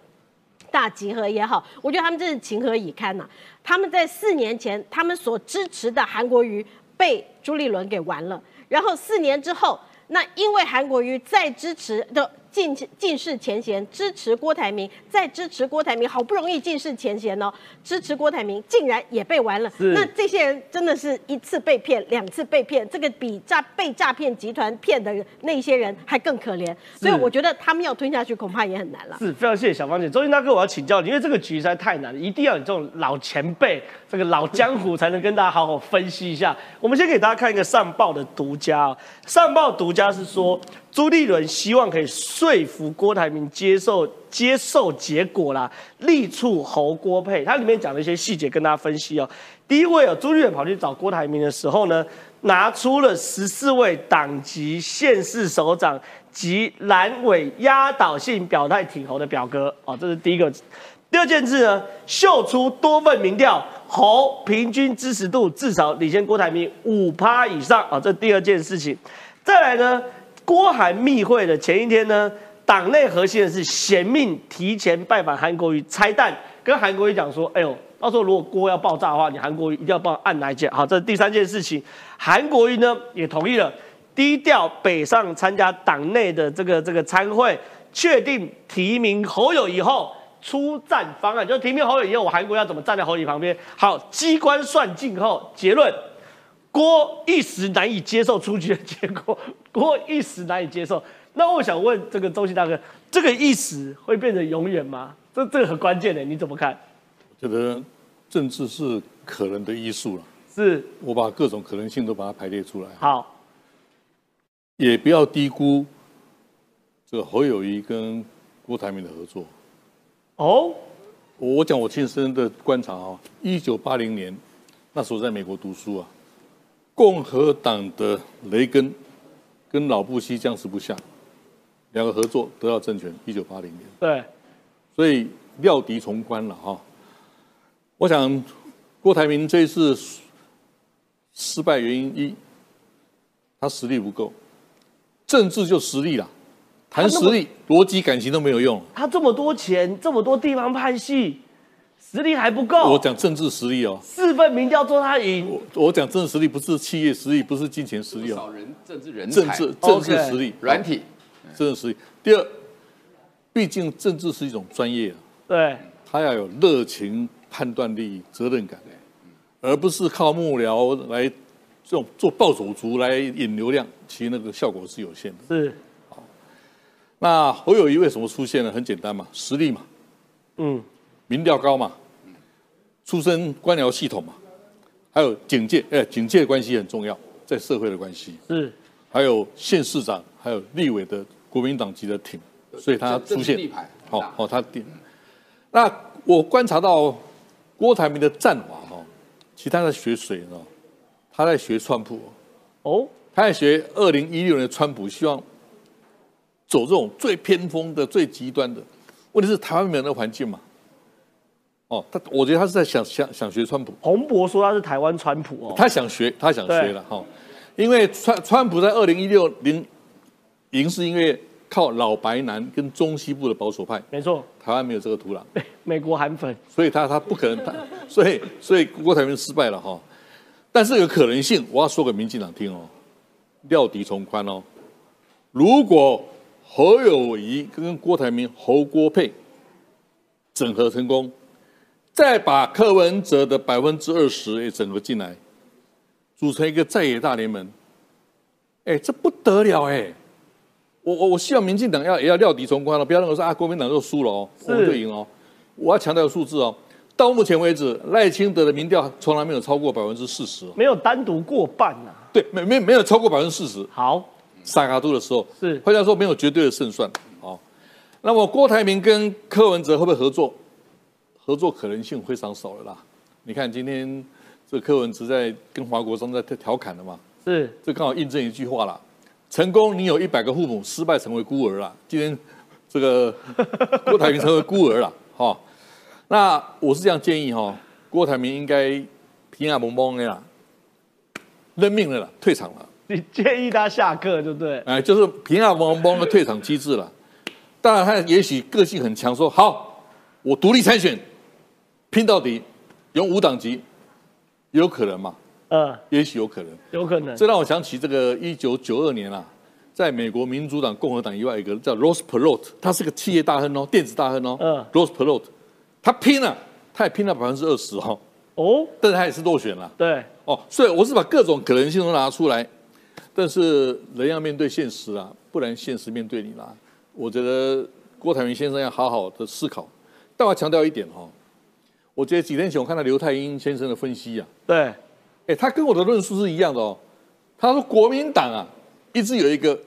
大集合也好，我觉得他们真是情何以堪呐、他们在四年前，他们所支持的韩国瑜被朱立伦给玩了，然后四年之后，那因为韩国瑜再支持的进进士前嫌，支持郭台铭，再支持郭台铭，好不容易进士前嫌哦，支持郭台铭，竟然也被玩了。那这些人真的是一次被骗，两次被骗，这个比诈被诈骗集团骗的那些人还更可怜。所以我觉得他们要吞下去，恐怕也很难了。是非常谢谢小芳姐，周英大哥，我要请教你，因为这个局实在太难了，一定要你这种老前辈、这个老江湖才能跟大家好好分析一下。我们先给大家看一个上报的独家、哦，上报独家是说朱立伦希望可以说服郭台铭接受接受结果啦，力促侯郭配，它里面讲了一些细节跟大家分析哦。第一位哦，朱立伦跑去找郭台铭的时候呢，拿出了十四位党籍县市首长及蓝委压倒性表态挺侯的表格哦，这是第一个。第二件事呢，秀出多份民调，侯平均支持度至少领先郭台铭五趴以上啊、这第二件事情。再来呢，郭韩密会的前一天呢，党内核心人士贤命提前拜访韩国瑜拆弹，跟韩国瑜讲说，哎呦，到时候如果锅要爆炸的话，你韩国瑜一定要帮我按哪一键。好，这是第三件事情。韩国瑜呢也同意了，低调北上参加党内的这个这个参会，确定提名侯友以后。出战方案就提名侯友以后，我韩国要怎么站在侯友旁边？好，机关算尽后，结论 郭一时难以接受出局的结果，郭一时难以接受。那我想问这个周信大哥，这个一时会变成永远吗？这这个很关键的，你怎么看？觉得政治是可能的艺术了。是我把各种可能性都把它排列出来，好，也不要低估这个侯友谊跟郭台铭的合作。哦，我讲我亲身的观察啊，一九八零年那时候在美国读书啊，共和党的雷根跟老布希僵持不下，两个合作得到政权。一九八零年，对，所以料敌从宽了哈。我想郭台铭这一次失败原因一，他实力不够，政治就实力啦，谈实力逻辑感情都没有用。他这么多钱，这么多地方派系，实力还不够。我讲政治实力哦，四份民调做他赢，我我讲政治实力不是企业实力，不是金钱实力哦，少人政治人才，政治政治实力，软体，政治实力。第二，毕竟政治是一种专业啊，对，他要有热情、判断力、责任感，而不是靠幕僚来这种做暴走族来引流量，其实那个效果是有限的。是，那侯友谊为什么出现呢？很简单嘛，实力嘛，嗯，民调高嘛，出身官僚系统嘛，还有警戒，哎，警戒的关系很重要，在社会的关系，是，还有县市长，还有立委的国民党籍的挺，所以他出现好、好、他定。那我观察到郭台铭的战法哈，其实他在学谁呢？他在学川普，哦，他在学二零一六年的川普，希望走这种最偏锋的、最极端的。问题是台湾没有那个环境嘛？哦，他我觉得他是在想想想学川普，洪博说他是台湾川普哦，他想学，他想学了哈、因为川川普在二零一六零赢是因为靠老白男跟中西部的保守派，没错，台湾没有这个土壤，美国韩粉，所以他他不可能，他所以所以郭台铭失败了哈、但是有可能性，我要说给民进党听哦，料敌从宽哦。如果侯友谊跟郭台铭侯郭配整合成功，再把柯文哲的百分之二十也整合进来，组成一个在野大联盟，哎，这不得了哎！我我我希望民进党要也要料敌从宽了，不要认为说啊国民党就输了哦，我们就赢哦。我要强调数字哦，到目前为止，赖清德的民调从来没有超过百分之四十，没有单独过半呐、对，没没没有超过百分之四十。好，萨卡度的时候，是换句话说，没有绝对的胜算。好，那么郭台铭跟柯文哲会不会合作？合作可能性非常少了啦。你看今天这柯文哲在跟华国锋在调侃的嘛，是这刚好印证一句话啦：成功你有一百个父母，失败成为孤儿啦。今天这个郭台铭成为孤儿了，哈。那我是这样建议哈，郭台铭应该平安蒙蒙的啦，认命了啦，退场了。你建议他下课，对不对？哎，就是平安蒙蒙的退场机制了。当然，他也许个性很强，说好，我独立参选，拼到底，用五党籍，有可能嘛？嗯，也许有可能，有可能。这让我想起这个一九九二年啊，在美国民主党、共和党以外，一个叫 Ross Perot，他是个企业大亨哦，电子大亨哦。嗯，Ross Perot，他拼了，他也拼了百分之二十哦。哦，但是他也是落选了。对。哦，所以我是把各种可能性都拿出来，但是人要面对现实啊，不然现实面对你啦。我觉得郭台铭先生要好好的思考。但我要强调一点哈，我觉得几天前我看到刘太英先生的分析啊，对，哎，他跟我的论述是一样的哦。他说国民党啊，一直有一个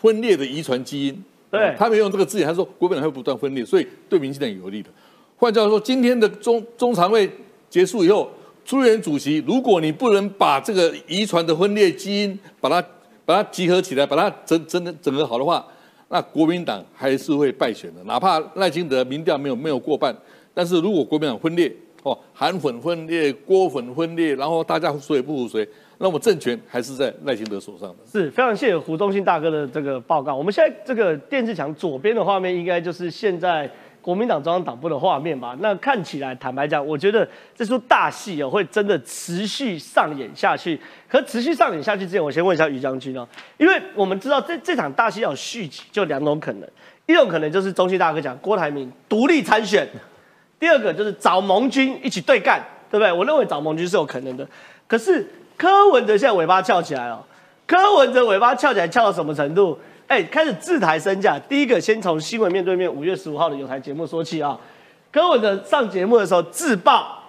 分裂的遗传基因。对，他没用这个字眼，他说国民党会不断分裂，所以对民进党有利的。换句话说，今天的中中常会结束以后，朱元主席，如果你不能把这个遗传的分裂基因把它把它集合起来，把它整整整合好的话，那国民党还是会败选的。哪怕赖清德民调没有没有过半，但是如果国民党分裂，哦，韩粉分裂，郭粉分裂，然后大家谁也不服谁，那么政权还是在赖清德手上的。是非常谢谢胡忠信大哥的这个报告。我们现在这个电视墙左边的画面，应该就是现在国民党中央党部的画面吧？那看起来，坦白讲，我觉得这出大戏哦，会真的持续上演下去。可持续上演下去之前，我先问一下于将军哦，因为我们知道这这场大戏要有续集，就两种可能，一种可能就是中信大哥讲郭台铭独立参选。第二个就是找盟军一起对干，对不对？我认为找盟军是有可能的。可是柯文哲现在尾巴翘起来了，柯文哲尾巴翘起来翘到什么程度？哎，开始自抬身价。第一个先从新闻面对面五月十五号的有台节目说起啊。柯文哲上节目的时候自爆，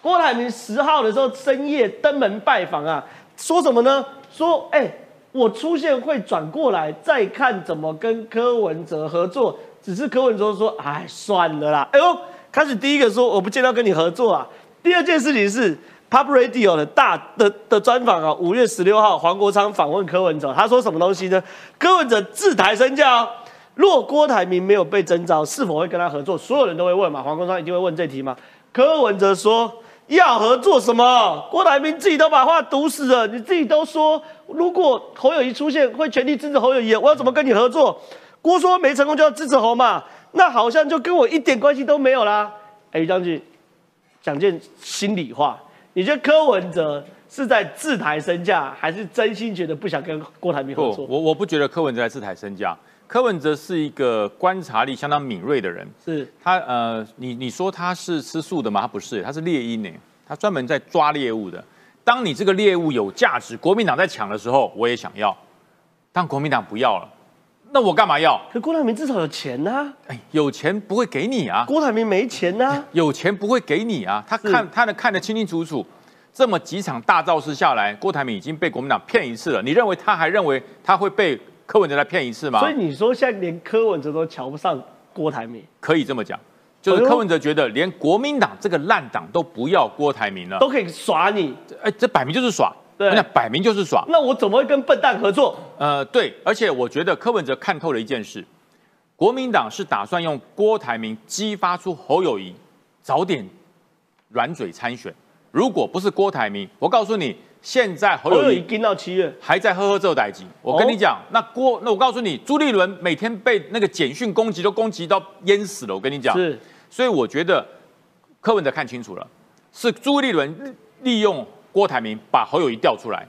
郭台铭十号的时候深夜登门拜访啊，说什么呢？说哎，我出现会转过来再看怎么跟柯文哲合作。只是柯文哲说，哎，算了啦。哎呦。开始第一个说我不见得跟你合作啊。第二件事情是 Pop Radio 的大的的专访啊，五月十六号黄国昌访问柯文哲，他说什么东西呢？柯文哲自抬身价哦，若郭台铭没有被征召，是否会跟他合作？所有人都会问嘛，黄国昌一定会问这题嘛。柯文哲说要合作什么？郭台铭自己都把话堵死了，你自己都说，如果侯友谊出现，会全力支持侯友谊，我要怎么跟你合作？郭说没成功就要支持侯嘛。那好像就跟我一点关系都没有啦。哎，于将军，讲件心里话，你觉得柯文哲是在自抬身价，还是真心觉得不想跟郭台铭合作？我我不觉得柯文哲在自抬身价。柯文哲是一个观察力相当敏锐的人。是他呃，你你说他是吃素的吗？他不是，他是猎鹰呢。他专门在抓猎物的。当你这个猎物有价值，国民党在抢的时候，我也想要。但国民党不要了。那我干嘛要？可郭台铭至少有钱呐！哎，有钱不会给你啊！郭台铭没钱呐！有钱不会给你啊！他看他能看得清清楚楚，这么几场大造势下来，郭台铭已经被国民党骗一次了。你认为他还认为他会被柯文哲来骗一次吗？所以你说现在连柯文哲都瞧不上郭台铭，可以这么讲，就是柯文哲觉得连国民党这个烂党都不要郭台铭了，都可以耍你。哎，这摆明就是耍。那摆明就是耍，那我怎么会跟笨蛋合作？呃，对，而且我觉得柯文哲看透了一件事，国民党是打算用郭台铭激发出侯友谊早点软嘴参选。如果不是郭台铭，我告诉你，现在侯友谊跟到七月还在呵呵这代机。我跟你讲，那郭，那我告诉你，朱立伦每天被那个简讯攻击都攻击到淹死了。我跟你讲，是，所以我觉得柯文哲看清楚了，是朱立伦利用。郭台铭把侯友谊调出来，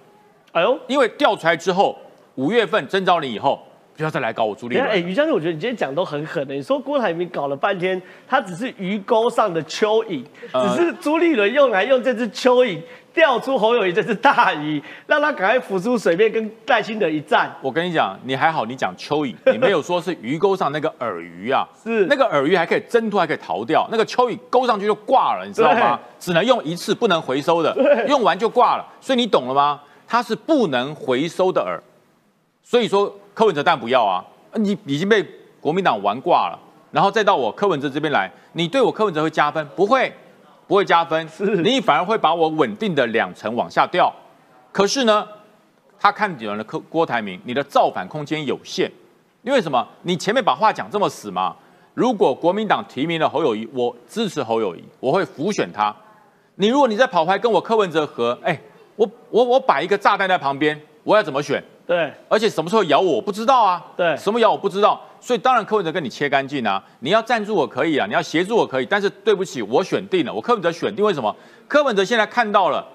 哎呦，因为调出来之后，五月份征召你以后，不要再来搞我朱立伦。哎，于将军，我觉得你今天讲都很狠的。你说郭台铭搞了半天，他只是鱼钩上的蚯蚓，只是朱立伦用来用这只蚯蚓。钓出侯友谊这只大鱼，让他赶快浮出水面，跟戴清德一战。我跟你讲，你还好，你讲蚯蚓，你没有说是鱼钩上那个饵鱼啊。是那个饵鱼还可以挣脱，还可以逃掉。那个蚯蚓钩上去就挂了，你知道吗？只能用一次，不能回收的，用完就挂了。所以你懂了吗？它是不能回收的饵。所以说柯文哲但不要啊，你已经被国民党玩挂了。然后再到我柯文哲这边来，你对我柯文哲会加分？不会，不会加分，你反而会把我稳定的两层往下掉。可是呢，他看准了柯郭台铭，你的造反空间有限，因为什么？你前面把话讲这么死嘛？如果国民党提名了侯友谊，我支持侯友谊，我会辅选他。你如果你在跑牌跟我柯文哲合，哎，我我我摆一个炸弹在旁边，我要怎么选？对，而且什么时候咬我，我不知道啊。对，什么咬我不知道，所以当然柯文哲跟你切干净啊。你要赞助我可以啊，你要协助我可以，但是对不起，我选定了，我柯文哲选定，为什么？柯文哲现在看到了，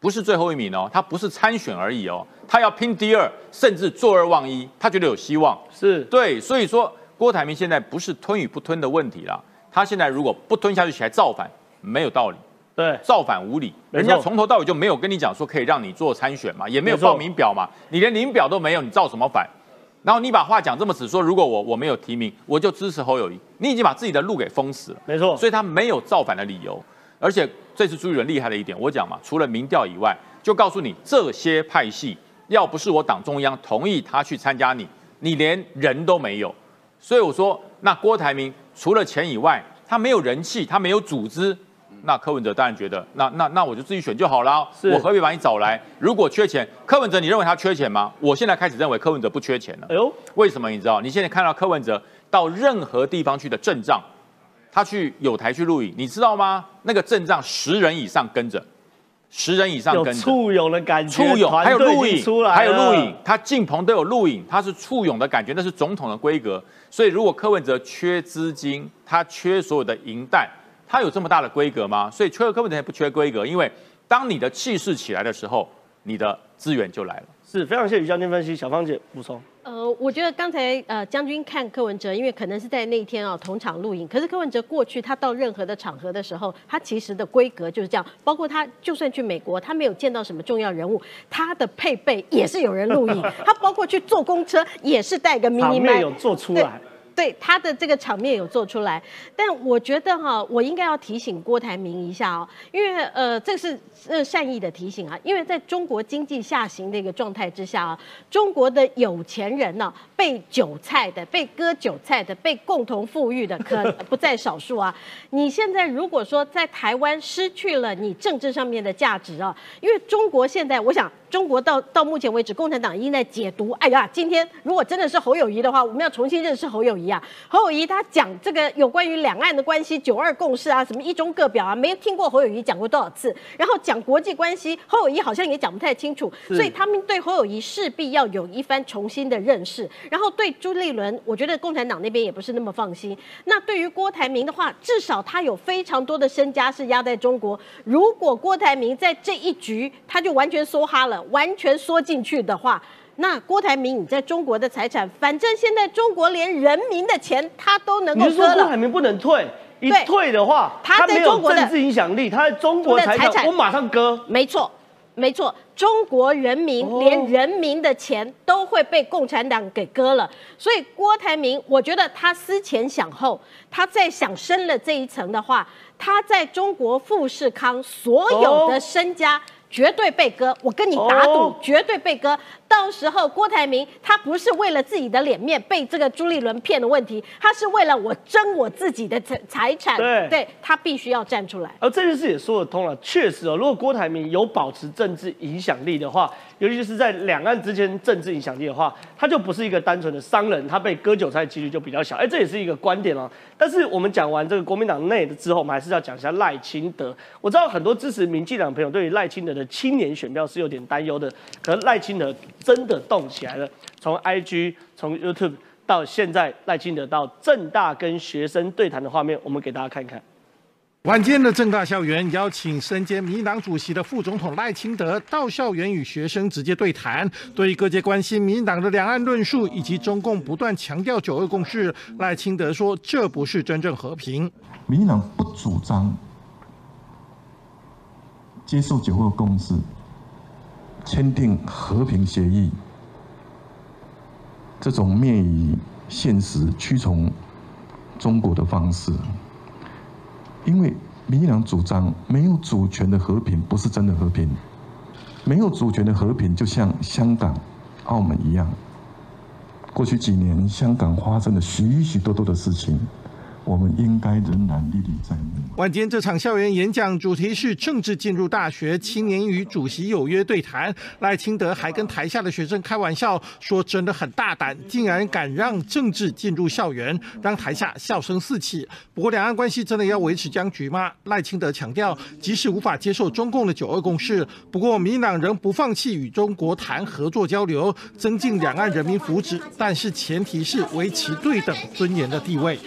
不是最后一名哦，他不是参选而已哦，他要拼第二，甚至坐二望一，他觉得有希望。是对，所以说郭台铭现在不是吞与不吞的问题了，他现在如果不吞下去起来造反，没有道理。对，造反无理，人家从头到尾就没有跟你讲说可以让你做参选嘛，也没有报名表嘛，你连领表都没有，你造什么反？然后你把话讲这么死，说如果我我没有提名，我就支持侯友谊，你已经把自己的路给封死了。没错，所以他没有造反的理由。而且这次朱立伦厉害的一点，我讲嘛，除了民调以外，就告诉你这些派系，要不是我党中央同意他去参加你，你连人都没有。所以我说，那郭台铭除了钱以外，他没有人气，他没有组织。那柯文哲当然觉得，那那那我就自己选就好了，我何必把你找来？如果缺钱，柯文哲，你认为他缺钱吗？我现在开始认为柯文哲不缺钱了。哎呦，为什么？你知道？你现在看到柯文哲到任何地方去的阵仗，他去有台去录影，你知道吗？那个阵仗十人以上跟着，十人以上跟着，簇拥的感觉，簇拥还有录影还有录影，他进棚都有录影，他是簇拥的感觉，那是总统的规格。所以如果柯文哲缺资金，他缺所有的银弹。它有这么大的规格吗？所以缺科本也不缺规格，因为当你的气势起来的时候，你的资源就来了。是非常谢谢于将军分析，小芳姐补充。呃，我觉得刚才呃将军看柯文哲，因为可能是在那一天啊同场录影，可是柯文哲过去他到任何的场合的时候，他其实的规格就是这样，包括他就算去美国，他没有见到什么重要人物，他的配备也是有人录影，他包括去坐公车也是带个 mini 麦有做出来。对他的这个场面有做出来，但我觉得哈，我应该要提醒郭台铭一下哦，因为呃，这是呃善意的提醒啊，因为在中国经济下行的一个状态之下啊，中国的有钱人呢，被韭菜的、被割韭菜的、被共同富裕的可 不在少数啊。你现在如果说在台湾失去了你政治上面的价值啊，因为中国现在，我想。中国到到目前为止，共产党已经在解读。哎呀，今天如果真的是侯友谊的话，我们要重新认识侯友谊啊。侯友谊他讲这个有关于两岸的关系、九二共识啊，什么一中各表啊，没有听过侯友谊讲过多少次。然后讲国际关系，侯友谊好像也讲不太清楚。所以他们对侯友谊势必要有一番重新的认识。然后对朱立伦，我觉得共产党那边也不是那么放心。那对于郭台铭的话，至少他有非常多的身家是压在中国。如果郭台铭在这一局他就完全梭哈了。完全缩进去的话，那郭台铭你在中国的财产，反正现在中国连人民的钱他都能够割了。郭台铭不能退，一退的话，他没有政治影响力，他在中国财产我马上割。没错，没错，中国人民连人民的钱都会被共产党给割了。所以郭台铭，我觉得他思前想后，他在想深了这一层的话，他在中国富士康所有的身家。绝对被割，我跟你打赌，绝对被割。到时候郭台铭他不是为了自己的脸面被这个朱立伦骗的问题，他是为了我争我自己的财财产。对，对他必须要站出来。而这件事也说得通了，确实哦，如果郭台铭有保持政治影响力的话，尤其是在两岸之间政治影响力的话，他就不是一个单纯的商人，他被割韭菜几率就比较小。哎，这也是一个观点哦。但是我们讲完这个国民党内的之后，我们还是要讲一下赖清德。我知道很多支持民进党朋友对于赖清德的青年选票是有点担忧的，可是赖清德。真的动起来了，从 IG 从 YouTube 到现在赖清德到正大跟学生对谈的画面，我们给大家看看。晚间的正大校园邀请身兼民党主席的副总统赖清德到校园与学生直接对谈。对各界关心民党的两岸论述以及中共不断强调九二共识，赖清德说这不是真正和平。民党不主张接受九二共识。签订和平协议，这种灭于现实、屈从中国的方式，因为民进党主张没有主权的和平不是真的和平，没有主权的和平就像香港、澳门一样。过去几年，香港发生了许许多多的事情，我们应该仍然历历在目。晚间这场校园演讲主题是政治进入大学，青年与主席有约对谈。赖清德还跟台下的学生开玩笑说：“真的很大胆，竟然敢让政治进入校园，让台下笑声四起。”不过，两岸关系真的要维持僵局吗？赖清德强调，即使无法接受中共的九二共识，不过民党仍不放弃与中国谈合作交流，增进两岸人民福祉，但是前提是维持对等尊严的地位。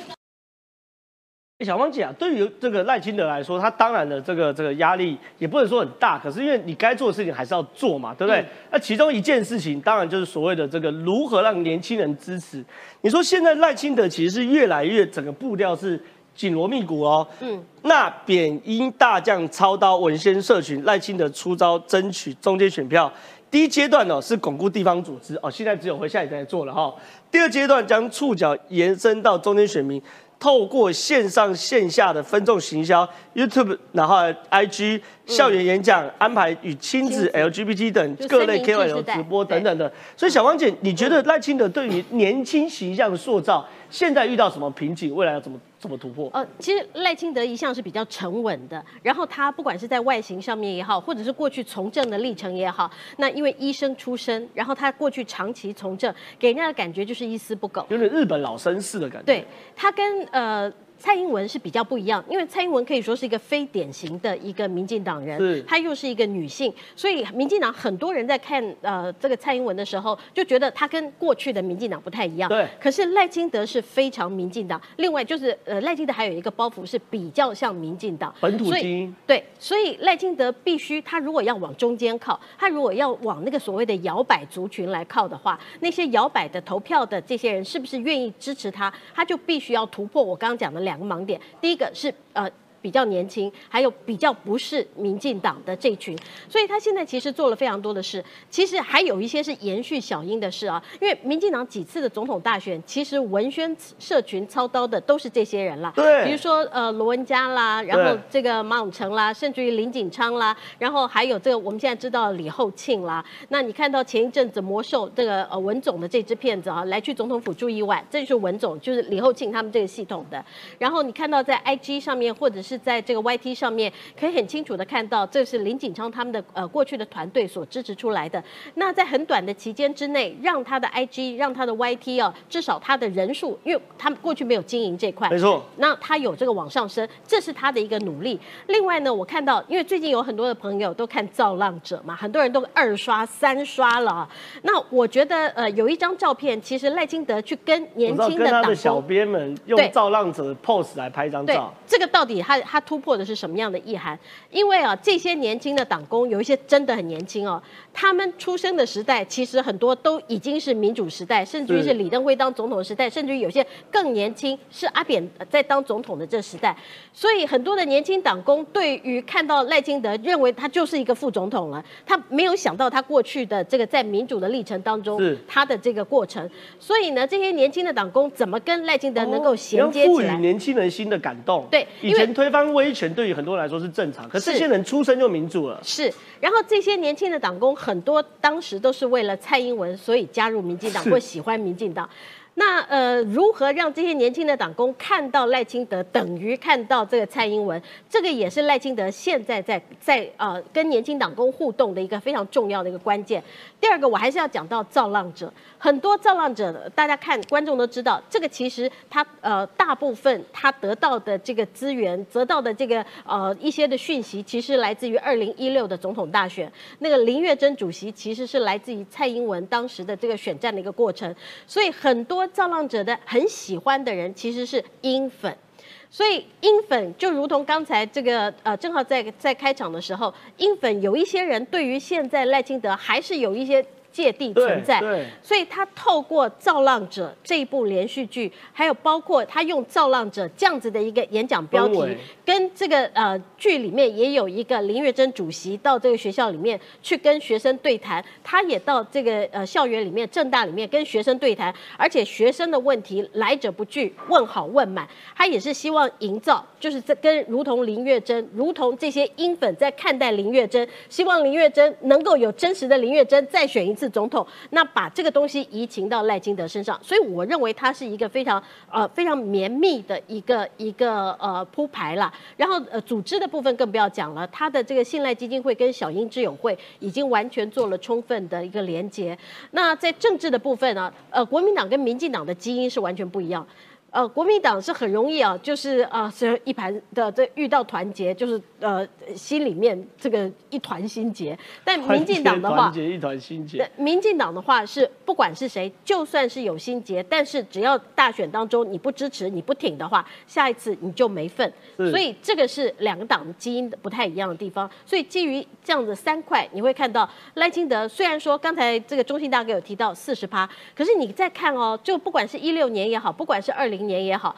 小芳姐啊，对于这个赖清德来说，他当然的这个这个压力也不能说很大，可是因为你该做的事情还是要做嘛，对不对？那其中一件事情，当然就是所谓的这个如何让年轻人支持。你说现在赖清德其实是越来越整个步调是紧锣密鼓哦，嗯，那扁英大将操刀文宣社群，赖清德出招争取中间选票。第一阶段呢是巩固地方组织哦，现在只有回下一代做了哈。第二阶段将触角延伸到中间选民。透过线上线下的分众行销，YouTube，然后 IG 校园演讲，安排与亲子、LGBT 等各类 KOL 直播等等的。所以小汪姐，你觉得赖清德对于年轻形象的塑造，现在遇到什么瓶颈？未来要怎么？怎么突破？呃，其实赖清德一向是比较沉稳的，然后他不管是在外形上面也好，或者是过去从政的历程也好，那因为医生出身，然后他过去长期从政，给人家的感觉就是一丝不苟，有点日本老绅士的感觉。对他跟呃。蔡英文是比较不一样，因为蔡英文可以说是一个非典型的一个民进党人，她又是一个女性，所以民进党很多人在看呃这个蔡英文的时候，就觉得她跟过去的民进党不太一样。对。可是赖清德是非常民进党，另外就是呃赖清德还有一个包袱是比较像民进党本土精英。对，所以赖清德必须他如果要往中间靠，他如果要往那个所谓的摇摆族群来靠的话，那些摇摆的投票的这些人是不是愿意支持他，他就必须要突破我刚刚讲的。两个盲点，第一个是呃。比较年轻，还有比较不是民进党的这群，所以他现在其实做了非常多的事。其实还有一些是延续小英的事啊，因为民进党几次的总统大选，其实文宣社群操刀的都是这些人啦。对，比如说呃罗文佳啦，然后这个马永成啦，甚至于林锦昌啦，然后还有这个我们现在知道李厚庆啦。那你看到前一阵子魔兽这个呃文总的这支片子啊，来去总统府住一晚，这就是文总，就是李厚庆他们这个系统的。然后你看到在 IG 上面或者是在这个 YT 上面可以很清楚的看到，这是林锦昌他们的呃过去的团队所支持出来的。那在很短的期间之内，让他的 IG，让他的 YT 哦，至少他的人数，因为他们过去没有经营这块，没错。那他有这个往上升，这是他的一个努力。另外呢，我看到，因为最近有很多的朋友都看《造浪者》嘛，很多人都二刷、三刷了。那我觉得呃，有一张照片，其实赖清德去跟年轻的党小编们用《造浪者》pose 来拍一张照，这个到底他他突。突破的是什么样的意涵？因为啊，这些年轻的党工有一些真的很年轻哦，他们出生的时代其实很多都已经是民主时代，甚至于是李登辉当总统时代，甚至于有些更年轻是阿扁在当总统的这时代，所以很多的年轻党工对于看到赖清德，认为他就是一个副总统了，他没有想到他过去的这个在民主的历程当中，他的这个过程，所以呢，这些年轻的党工怎么跟赖清德能够衔接起来？赋予年轻人新的感动。对，以前推翻威。威权对于很多人来说是正常，可是这些人出生就民主了。是，然后这些年轻的党工很多当时都是为了蔡英文，所以加入民进党或喜欢民进党。那呃，如何让这些年轻的党工看到赖清德等于看到这个蔡英文？这个也是赖清德现在在在呃跟年轻党工互动的一个非常重要的一个关键。第二个，我还是要讲到造浪者，很多造浪者，大家看观众都知道，这个其实他呃大部分他得到的这个资源，得到的这个呃一些的讯息，其实来自于二零一六的总统大选，那个林月珍主席其实是来自于蔡英文当时的这个选战的一个过程，所以很多。造浪者的很喜欢的人其实是鹰粉，所以鹰粉就如同刚才这个呃，正好在在开场的时候，鹰粉有一些人对于现在赖清德还是有一些。芥蒂存在，所以他透过《造浪者》这一部连续剧，还有包括他用《造浪者》这样子的一个演讲标题，跟这个呃剧里面也有一个林月珍主席到这个学校里面去跟学生对谈，他也到这个呃校园里面、正大里面跟学生对谈，而且学生的问题来者不拒，问好问满，他也是希望营造，就是在跟如同林月珍，如同这些英粉在看待林月珍，希望林月珍能够有真实的林月珍再选一次。总统，那把这个东西移情到赖金德身上，所以我认为它是一个非常呃非常绵密的一个一个呃铺排啦。然后呃组织的部分更不要讲了，它的这个信赖基金会跟小英之友会已经完全做了充分的一个连接。那在政治的部分呢，呃国民党跟民进党的基因是完全不一样。呃，国民党是很容易啊，就是啊，是一盘的这遇到团结，就是呃心里面这个一团心结。但民进党的话，团结一团心结。民进党的话是不管是谁，就算是有心结，但是只要大选当中你不支持、你不挺的话，下一次你就没份。所以这个是两个党的基因不太一样的地方。所以基于这样的三块，你会看到赖清德虽然说刚才这个中信大哥有提到四十趴，可是你再看哦，就不管是一六年也好，不管是二零。年也好，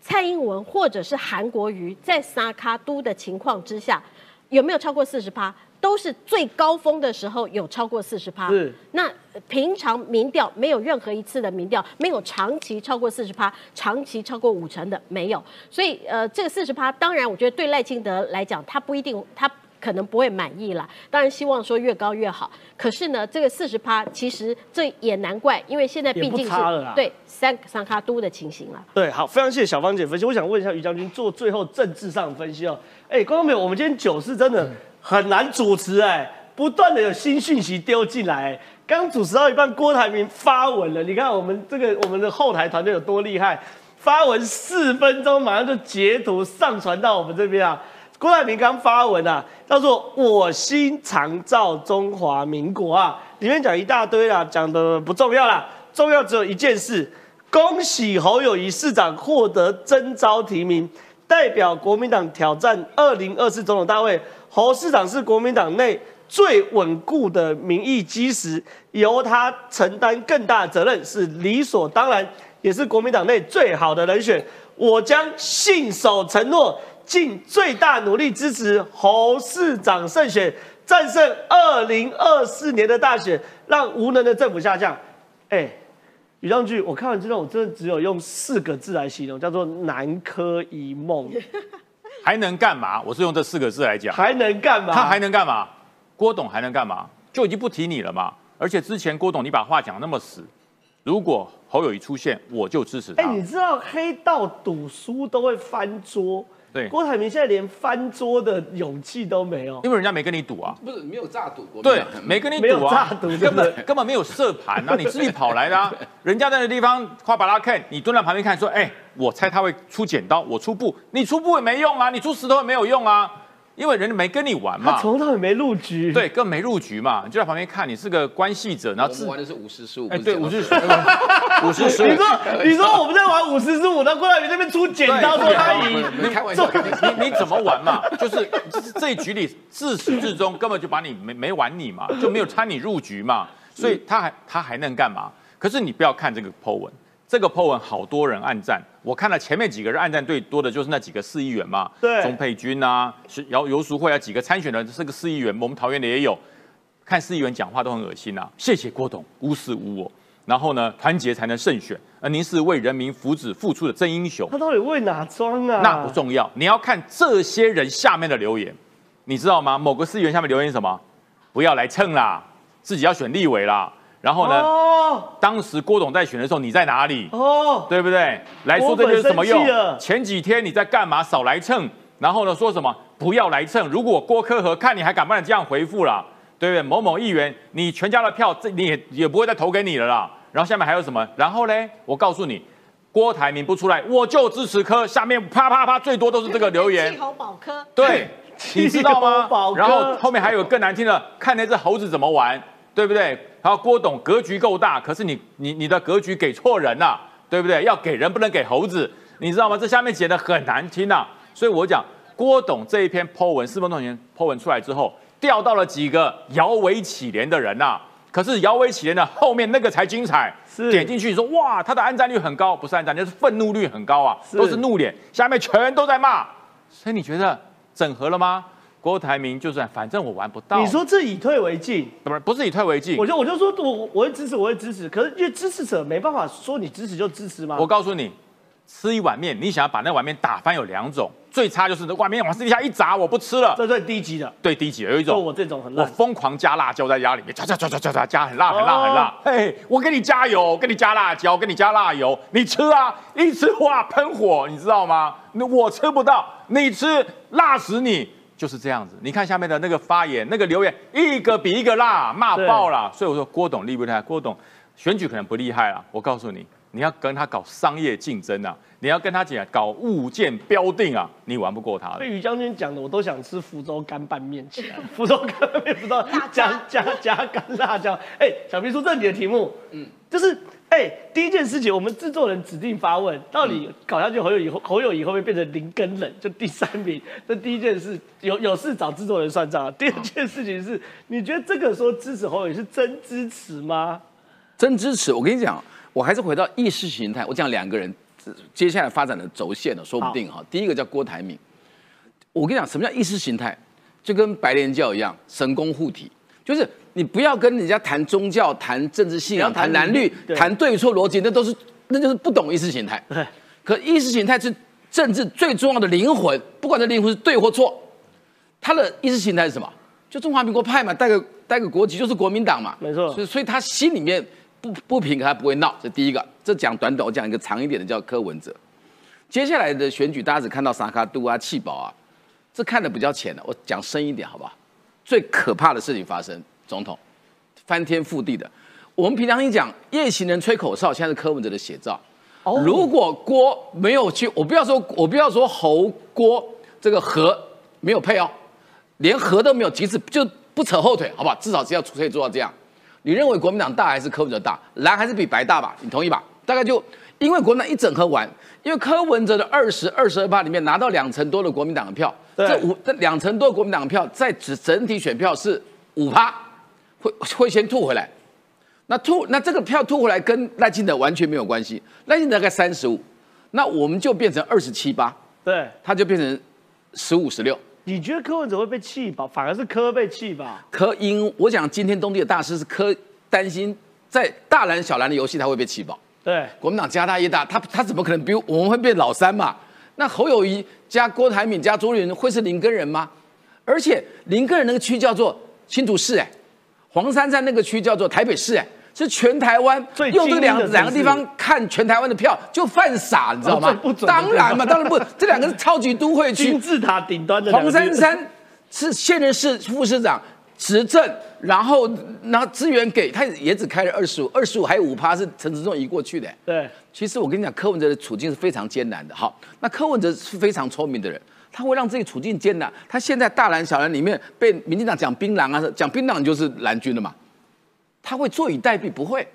蔡英文或者是韩国瑜在萨卡都的情况之下，有没有超过四十趴？都是最高峰的时候有超过四十趴。是。那平常民调没有任何一次的民调没有长期超过四十趴，长期超过五成的没有。所以呃，这个四十趴，当然我觉得对赖清德来讲，他不一定他。可能不会满意啦，当然希望说越高越好。可是呢，这个四十趴，其实这也难怪，因为现在毕竟是对三三卡都的情形了。对，好，非常谢谢小芳姐分析。我想问一下于将军，做最后政治上分析哦。哎，观众朋友，我们今天九是真的很难主持哎，不断的有新讯息丢进来。刚主持到一半，郭台铭发文了，你看我们这个我们的后台团队有多厉害，发文四分钟，马上就截图上传到我们这边啊。郭台铭刚发文啊，叫做“我心常照中华民国”啊，里面讲一大堆啦，讲的不重要啦，重要只有一件事：恭喜侯友谊市长获得征召提名，代表国民党挑战二零二四总统大会。侯市长是国民党内最稳固的民意基石，由他承担更大责任是理所当然，也是国民党内最好的人选。我将信守承诺。尽最大努力支持侯市长胜选，战胜二零二四年的大选，让无能的政府下降。哎，宇将军，我看完之后，我真的只有用四个字来形容，叫做南柯一梦。还能干嘛？我是用这四个字来讲。还能干嘛？他还能干嘛？郭董还能干嘛？就已经不提你了嘛。而且之前郭董你把话讲那么死，如果侯友谊出现，我就支持他。哎，你知道黑道赌输都会翻桌。对，郭台铭现在连翻桌的勇气都没有，因为人家没跟你赌啊，不是没有诈赌，对，没跟你赌啊，根本根本没有设盘啊，你自己跑来的啊，人家在那地方夸巴拉看，你蹲在旁边看，说，哎，我猜他会出剪刀，我出布，你出布也没用啊，你出石头也没有用啊。因为人家没跟你玩嘛，他从头也没入局，对，更没入局嘛，你就在旁边看，你是个关系者，然后自玩的是五十十五，哎，对，五十十五 五十十五，你说你说我们在玩五十十五，那过来你那边出剪刀说他赢，你开玩笑，你你怎么玩嘛？就是这一局里自始至终根本就把你没没玩你嘛，就没有参你入局嘛，所以他还他还能干嘛？可是你不要看这个 Po 文。这个 po 文好多人暗赞，我看了前面几个人暗赞最多的就是那几个市议员嘛，对，钟佩君啊，是姚游淑慧啊，几个参选人是个市议员，我们桃园的也有，看市议员讲话都很恶心啊。谢谢郭董无私无我，然后呢，团结才能胜选，而您是为人民福祉付出的真英雄。他到底为哪桩啊？那不重要，你要看这些人下面的留言，你知道吗？某个市议员下面留言什么？不要来蹭啦，自己要选立委啦。然后呢？哦，当时郭董在选的时候，你在哪里？哦，对不对？来说这些什么用？前几天你在干嘛？少来蹭。然后呢？说什么？不要来蹭。如果郭科和看你还敢不敢这样回复了？对不对？某某议员，你全家的票，这你也也不会再投给你了啦。然后下面还有什么？然后呢？我告诉你，郭台铭不出来，我就支持科。下面啪啪啪，最多都是这个留言。气候保科。对，你知道吗？然后后面还有更难听的，看那只猴子怎么玩。对不对？然后郭董格局够大，可是你你你的格局给错人了，对不对？要给人不能给猴子，你知道吗？这下面写的很难听呐。所以我讲郭董这一篇 Po 文，四分钟前 Po 文出来之后，调到了几个摇尾乞怜的人呐。可是摇尾乞怜的后面那个才精彩，是点进去说哇，他的安赞率很高，不是安赞，就是愤怒率很高啊，都是怒脸，下面全都在骂。所以你觉得整合了吗？郭台铭就算反正我玩不到，你说这以退为进，不是不是以退为进，我就我就说我我会支持，我会支持，可是因为支持者没办法说你支持就支持吗？我告诉你，吃一碗面，你想要把那碗面打翻有两种，最差就是哇，民进党往私底下一砸，我不吃了，这最低级的。对低级的有一种我这种很我。疯狂加辣椒在家里面，加加加加加加加很辣很辣很辣哦，嘿，我给你加油，给你加辣椒，给你加辣油，你吃啊，一吃哇喷火，你知道吗？那我吃不到，你吃辣死你。就是这样子，你看下面的那个发言、那个留言，一个比一个辣，骂爆了。所以我说郭董厉不厉害？郭董选举可能不厉害啦，我告诉你，你要跟他搞商业竞争啊，你要跟他讲搞物件标定啊，你玩不过他的。被于将军讲的，我都想吃福州干拌面起来。福州干拌面不知道加加加干辣椒。哎、小秘书，这你的题目，嗯，就是哎、第一件事情，我们制作人指定发问，到底搞下去侯友谊侯友谊会不会变成零跟冷？就第三名，这第一件事有有事找制作人算账啊。第二件事情是，你觉得这个说支持侯友谊是真支持吗？真支持。我跟你讲，我还是回到意识形态。我讲两个人接下来发展的轴线呢，说不定哈。第一个叫郭台铭，我跟你讲，什么叫意识形态？就跟白莲教一样，神功护体，就是你不要跟人家谈宗教、谈政治信仰、谈谈蓝绿、谈对错逻辑，那都是那就是不懂意识形态。对，可意识形态是政治最重要的灵魂，不管这灵魂是对或错，他的意识形态是什么？就中华民国派嘛，带个带个国籍就是国民党嘛，没错所以所以他心里面不不平，可他不会闹，这第一个。这讲短短，我讲一个长一点的，叫柯文哲。接下来的选举，大家只看到萨卡杜啊、气宝啊，这看的比较浅的。我讲深一点，好不好？最可怕的事情发生，总统翻天覆地的。我们平常一讲夜行人吹口哨，现在是柯文哲的写照。如果郭没有去，我不要说，我不要说侯郭这个和没有配哦，连和都没有，即使就不扯后腿，好不好？至少是要可以做到这样。你认为国民党大还是柯文哲大？蓝还是比白大吧？你同意吧？大概就因为国民党一整合完，因为柯文哲的二十二十二趴里面拿到两成多的国民党的票，对这五这两成多的国民党的票在整整体选票是五趴，会会先吐回来。那吐那这个票吐回来跟赖清德完全没有关系，赖清德大概三十五，那我们就变成二十七八，对，他就变成十五十六。你觉得柯文哲会被气饱，反而是柯被气饱？柯因我讲今天东地的大师是柯担心在大蓝小蓝的游戏他会被气爆，对，国民党家大业大，他他怎么可能比我们会变老三嘛？那侯友谊加郭台铭加朱立伦会是林根人吗？而且林根人那个区叫做新竹市哎、黄山站那个区叫做台北市哎、是全台湾最用这个两两个地方看全台湾的票就犯傻，你知道吗？当然嘛，当然不，这两个是超级都会区。金，字塔顶端的黄珊珊是现任市副市长执政，然后拿资源给他也只开了二十五，二十五还有五趴是陈时中移过去的。对，其实我跟你讲，柯文哲的处境是非常艰难的。好，那柯文哲是非常聪明的人，他会让自己处境艰难。他现在大蓝小蓝里面被民进党讲槟榔啊，讲槟榔就是蓝军了嘛，他会坐以待毙？不会。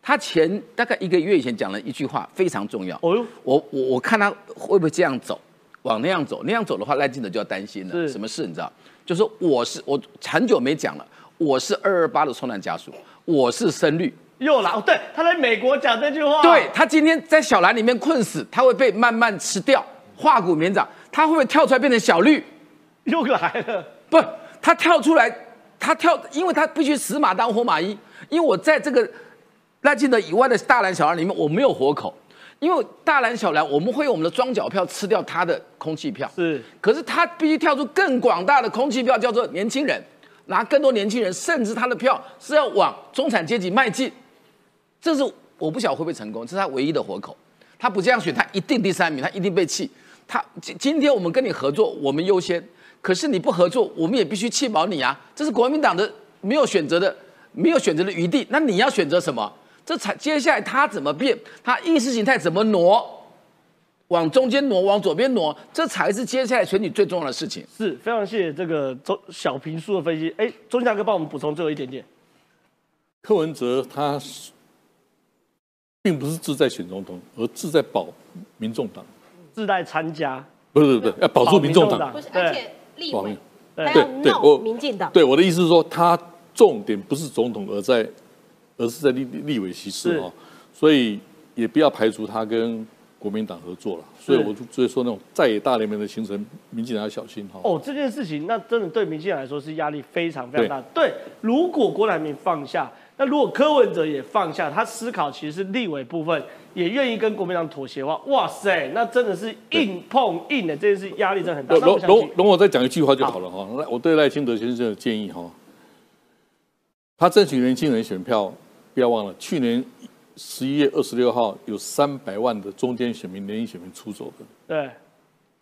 他前大概一个月以前讲了一句话非常重要。哦哟，我我我看他会不会这样走，往那样走，那样走的话，赖清德就要担心了。是什么事你知道？就是说我是我很久没讲了，我是二二八的冲难家属，我是深绿。又来，哦对，他在美国讲这句话，对他今天在小蓝里面困死，他会被慢慢吃掉，化骨绵掌，他会不会跳出来变成小绿？又来了，不，他跳出来，他跳，因为他必须死马当活马医，因为我在这个赖清德以外的大蓝小蓝里面，我没有活口，因为大蓝小蓝我们会用我们的庄脚票吃掉他的空气票，是，可是他必须跳出更广大的空气票，叫做年轻人，拿更多年轻人，甚至他的票是要往中产阶级迈进，这是我不晓得会不会成功，这是他唯一的活口。他不这样选，他一定第三名，他一定被气。他今今天我们跟你合作，我们优先，可是你不合作，我们也必须确保你啊！这是国民党的没有选择的，没有选择的余地。那你要选择什么？这才接下来他怎么变，他意识形态怎么挪，往中间挪，往左边挪，这才是接下来选举最重要的事情。是非常谢谢这个周小平叔的分析。哎，钟大哥帮我们补充最后一点点。柯文哲他是并不是志在选总统，而志在保民众党，自带参加，不是不是，要保住民众党。不是，而且立委保民还对要闹对我民进党。对我的意思是说，他重点不是总统，而在而是在立立委席次是哦，所以也不要排除他跟国民党合作了。所以我就所以说那种在野大联盟的形成，民进党要小心哈。哦，这件事情那真的对民进党来说是压力非常非常大。对，如果郭台铭放下，那如果柯文哲也放下，他思考其实是立委部分，也愿意跟国民党妥协的话，哇塞，那真的是硬碰硬的，这件事压力真的很大。容容容我再讲一句话就好了哈。赖我对赖清德先生的建议哈，他争取年轻人选票，不要忘了，去年十一月二十六号有三百万的中间选民、年轻选民出走的，对，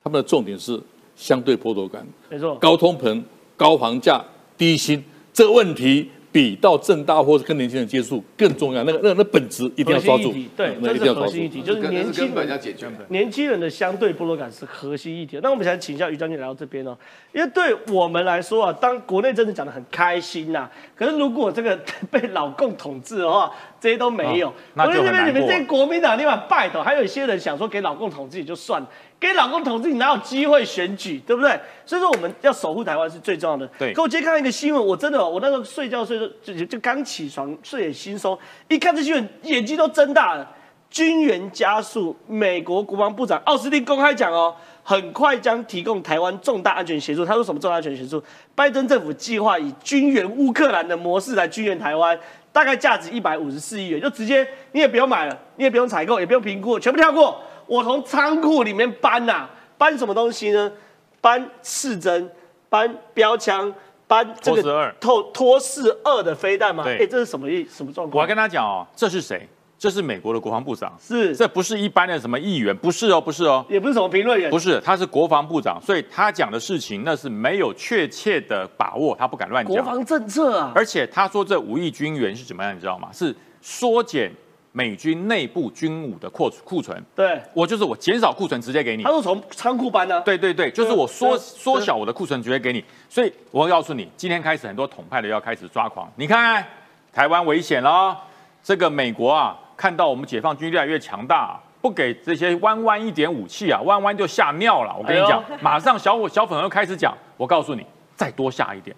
他们的重点是相对剥夺感，没错，高通膨、高房价、低薪这个问题。比到正大或者跟年轻人接触更重要，那个那那本质一定要抓住，对，那这是核心议题，就是年轻人要解决。年轻人的相对剥夺感是核心议题。那我们想请教于将军来到这边哦，因为对我们来说啊，当国内真的讲的很开心呐，可是如果这个 被老共统治的话，这些都没有。那就很难你们这些国民党立马拜倒，还有一些人想说给老共统治也就算了。给老公统治，你哪有机会选举，对不对？所以说我们要守护台湾是最重要的。对。可我今天看到一个新闻，我真的，我那时候睡觉睡就就刚起床，睡眼惺忪，一看这新闻，眼睛都睁大了。军援加速，美国国防部长奥斯汀公开讲哦，很快将提供台湾重大安全协助。他说什么重大安全协助？拜登政府计划以军援乌克兰的模式来军援台湾，大概价值一百五十四亿元，就直接你也不用买了，你也不用采购，也不用评估，全部跳过。我从仓库里面搬呐，搬什么东西呢？搬刺针，搬标枪，搬这个透托四二的飞弹吗？哎，这是什么意什么状况？我要跟他讲哦，这是谁？这是美国的国防部长，是，这不是一般的什么议员，不是哦，不是哦，也不是什么评论员，不是，他是国防部长，所以他讲的事情那是没有确切的把握，他不敢乱讲。国防政策啊，而且他说这五亿军援是怎么样，你知道吗？是缩减。美军内部军武的库库存，对我就是我减少库存直接给你。他是从仓库搬的？对对对，就是我缩缩小我的库存直接给你。所以我要告诉你，今天开始很多统派的要开始抓狂。你看台湾危险了，这个美国啊，看到我们解放军越来越强大，不给这些弯弯一点武器啊，弯弯就吓尿了。我跟你讲，马上小伙小粉又开始讲，我告诉你，再多下一点，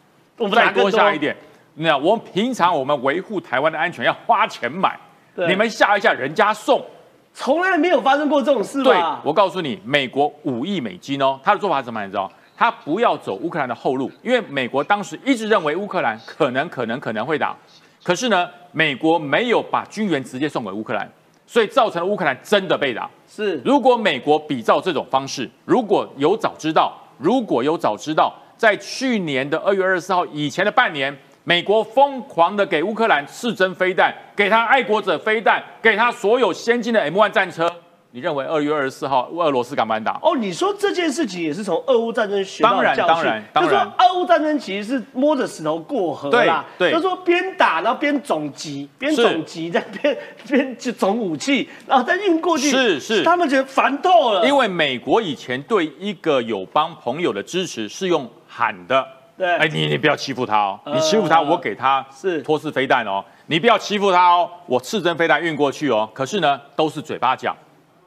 再多下一点。那我们平常我们维护台湾的安全要花钱买。你们吓一吓，人家送，从来没有发生过这种事吧？对，我告诉你，美国五亿美金哦，他的做法是什么你知道？他不要走乌克兰的后路，因为美国当时一直认为乌克兰可能、可能、可能会打，可是呢，美国没有把军援直接送给乌克兰，所以造成了乌克兰真的被打。是，如果美国比照这种方式，如果有早知道，如果有早知道，在去年的二月二十四号以前的半年。美国疯狂的给乌克兰试针飞弹，给他爱国者飞弹，给他所有先进的 M1 战车。你认为二月二十四号俄罗斯敢不敢打？哦，你说这件事情也是从俄乌战争学到教训。当然，当然，当然。俄乌战争其实是摸着石头过河啦。对，就说边打，然后边总集，边总集，再边边就总武器，然后再运过去。是是。他们觉得烦透了。因为美国以前对一个友邦朋友的支持是用喊的。对，哎，你你不要欺负他哦，你欺负他，我给他是托式飞弹哦，你不要欺负他哦，我刺针飞弹运过去哦。可是呢，都是嘴巴讲，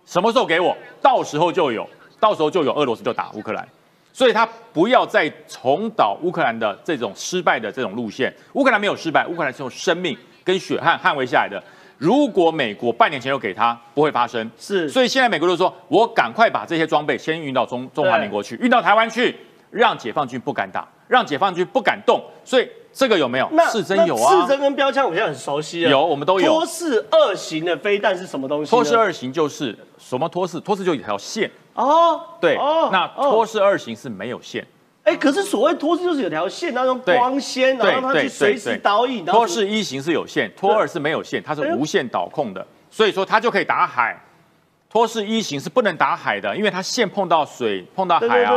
什么时候给我，到时候就有，到时候就有，俄罗斯就打乌克兰，所以他不要再重蹈乌克兰的这种失败的这种路线。乌克兰没有失败，乌克兰是用生命跟血汗捍卫下来的。如果美国半年前就给他，不会发生。是，所以现在美国就说，我赶快把这些装备先运到中中华民国去，运到台湾去。让解放军不敢打，让解放军不敢动，所以这个有没有？是真有啊。是真跟标枪，我现在很熟悉了。有，我们都有。托式二型的飞弹是什么东西？托式二型就是什么托式？托式就一条线。哦，对。哦。那托式二型是没有线。哎，可是所谓托式就是有条线，那种光纤，然后它去随时导引。托式一型是有线，托二是没有线，它是无线导控的，所以说它就可以打海。托式一型是不能打海的，因为它线碰到水、碰到海啊，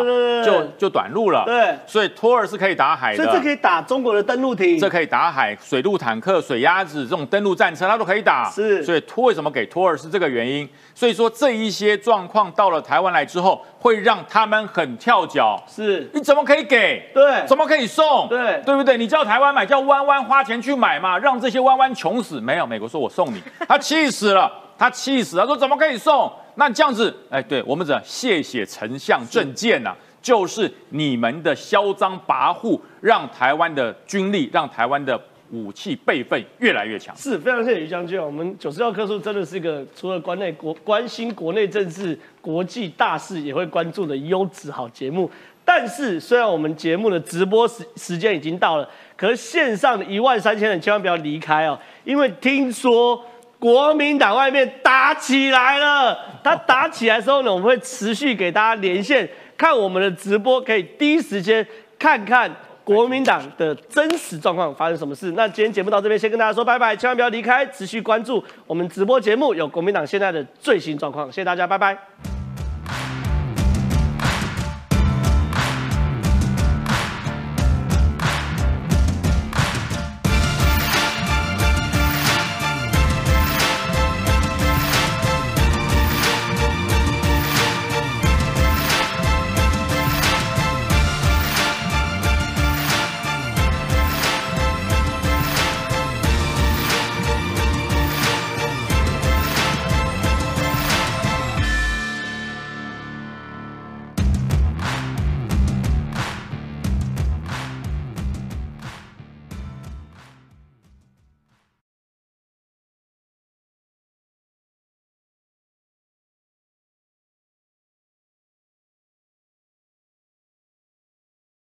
就就短路了。对，所以托二是可以打海的。所以这可以打中国的登陆艇，这可以打海、水陆坦克、水鸭子这种登陆战车，它都可以打。是，所以托为什么给托二是这个原因。所以说这一些状况到了台湾来之后，会让他们很跳脚。是，你怎么可以给？对，怎么可以送？对，对不对？你叫台湾买，叫弯弯花钱去买嘛，让这些弯弯穷死？没有，美国说我送你，他气死了。他气死了，说怎么可以送？那这样子，哎，对我们讲谢谢丞相证件呐，就是你们的嚣张跋扈，让台湾的军力，让台湾的武器备份越来越强。是非常谢谢于将军，我们九十六棵树真的是一个除了关内国关心国内政治、国际大事也会关注的优质好节目。但是虽然我们节目的直播时时间已经到了，可是线上的一万三千人千万不要离开哦，因为听说国民党外面打起来了。他打起来之后呢，我们会持续给大家连线，看我们的直播，可以第一时间看看国民党的真实状况发生什么事。那今天节目到这边，先跟大家说拜拜，千万不要离开，持续关注我们直播节目，有国民党现在的最新状况。谢谢大家，拜拜。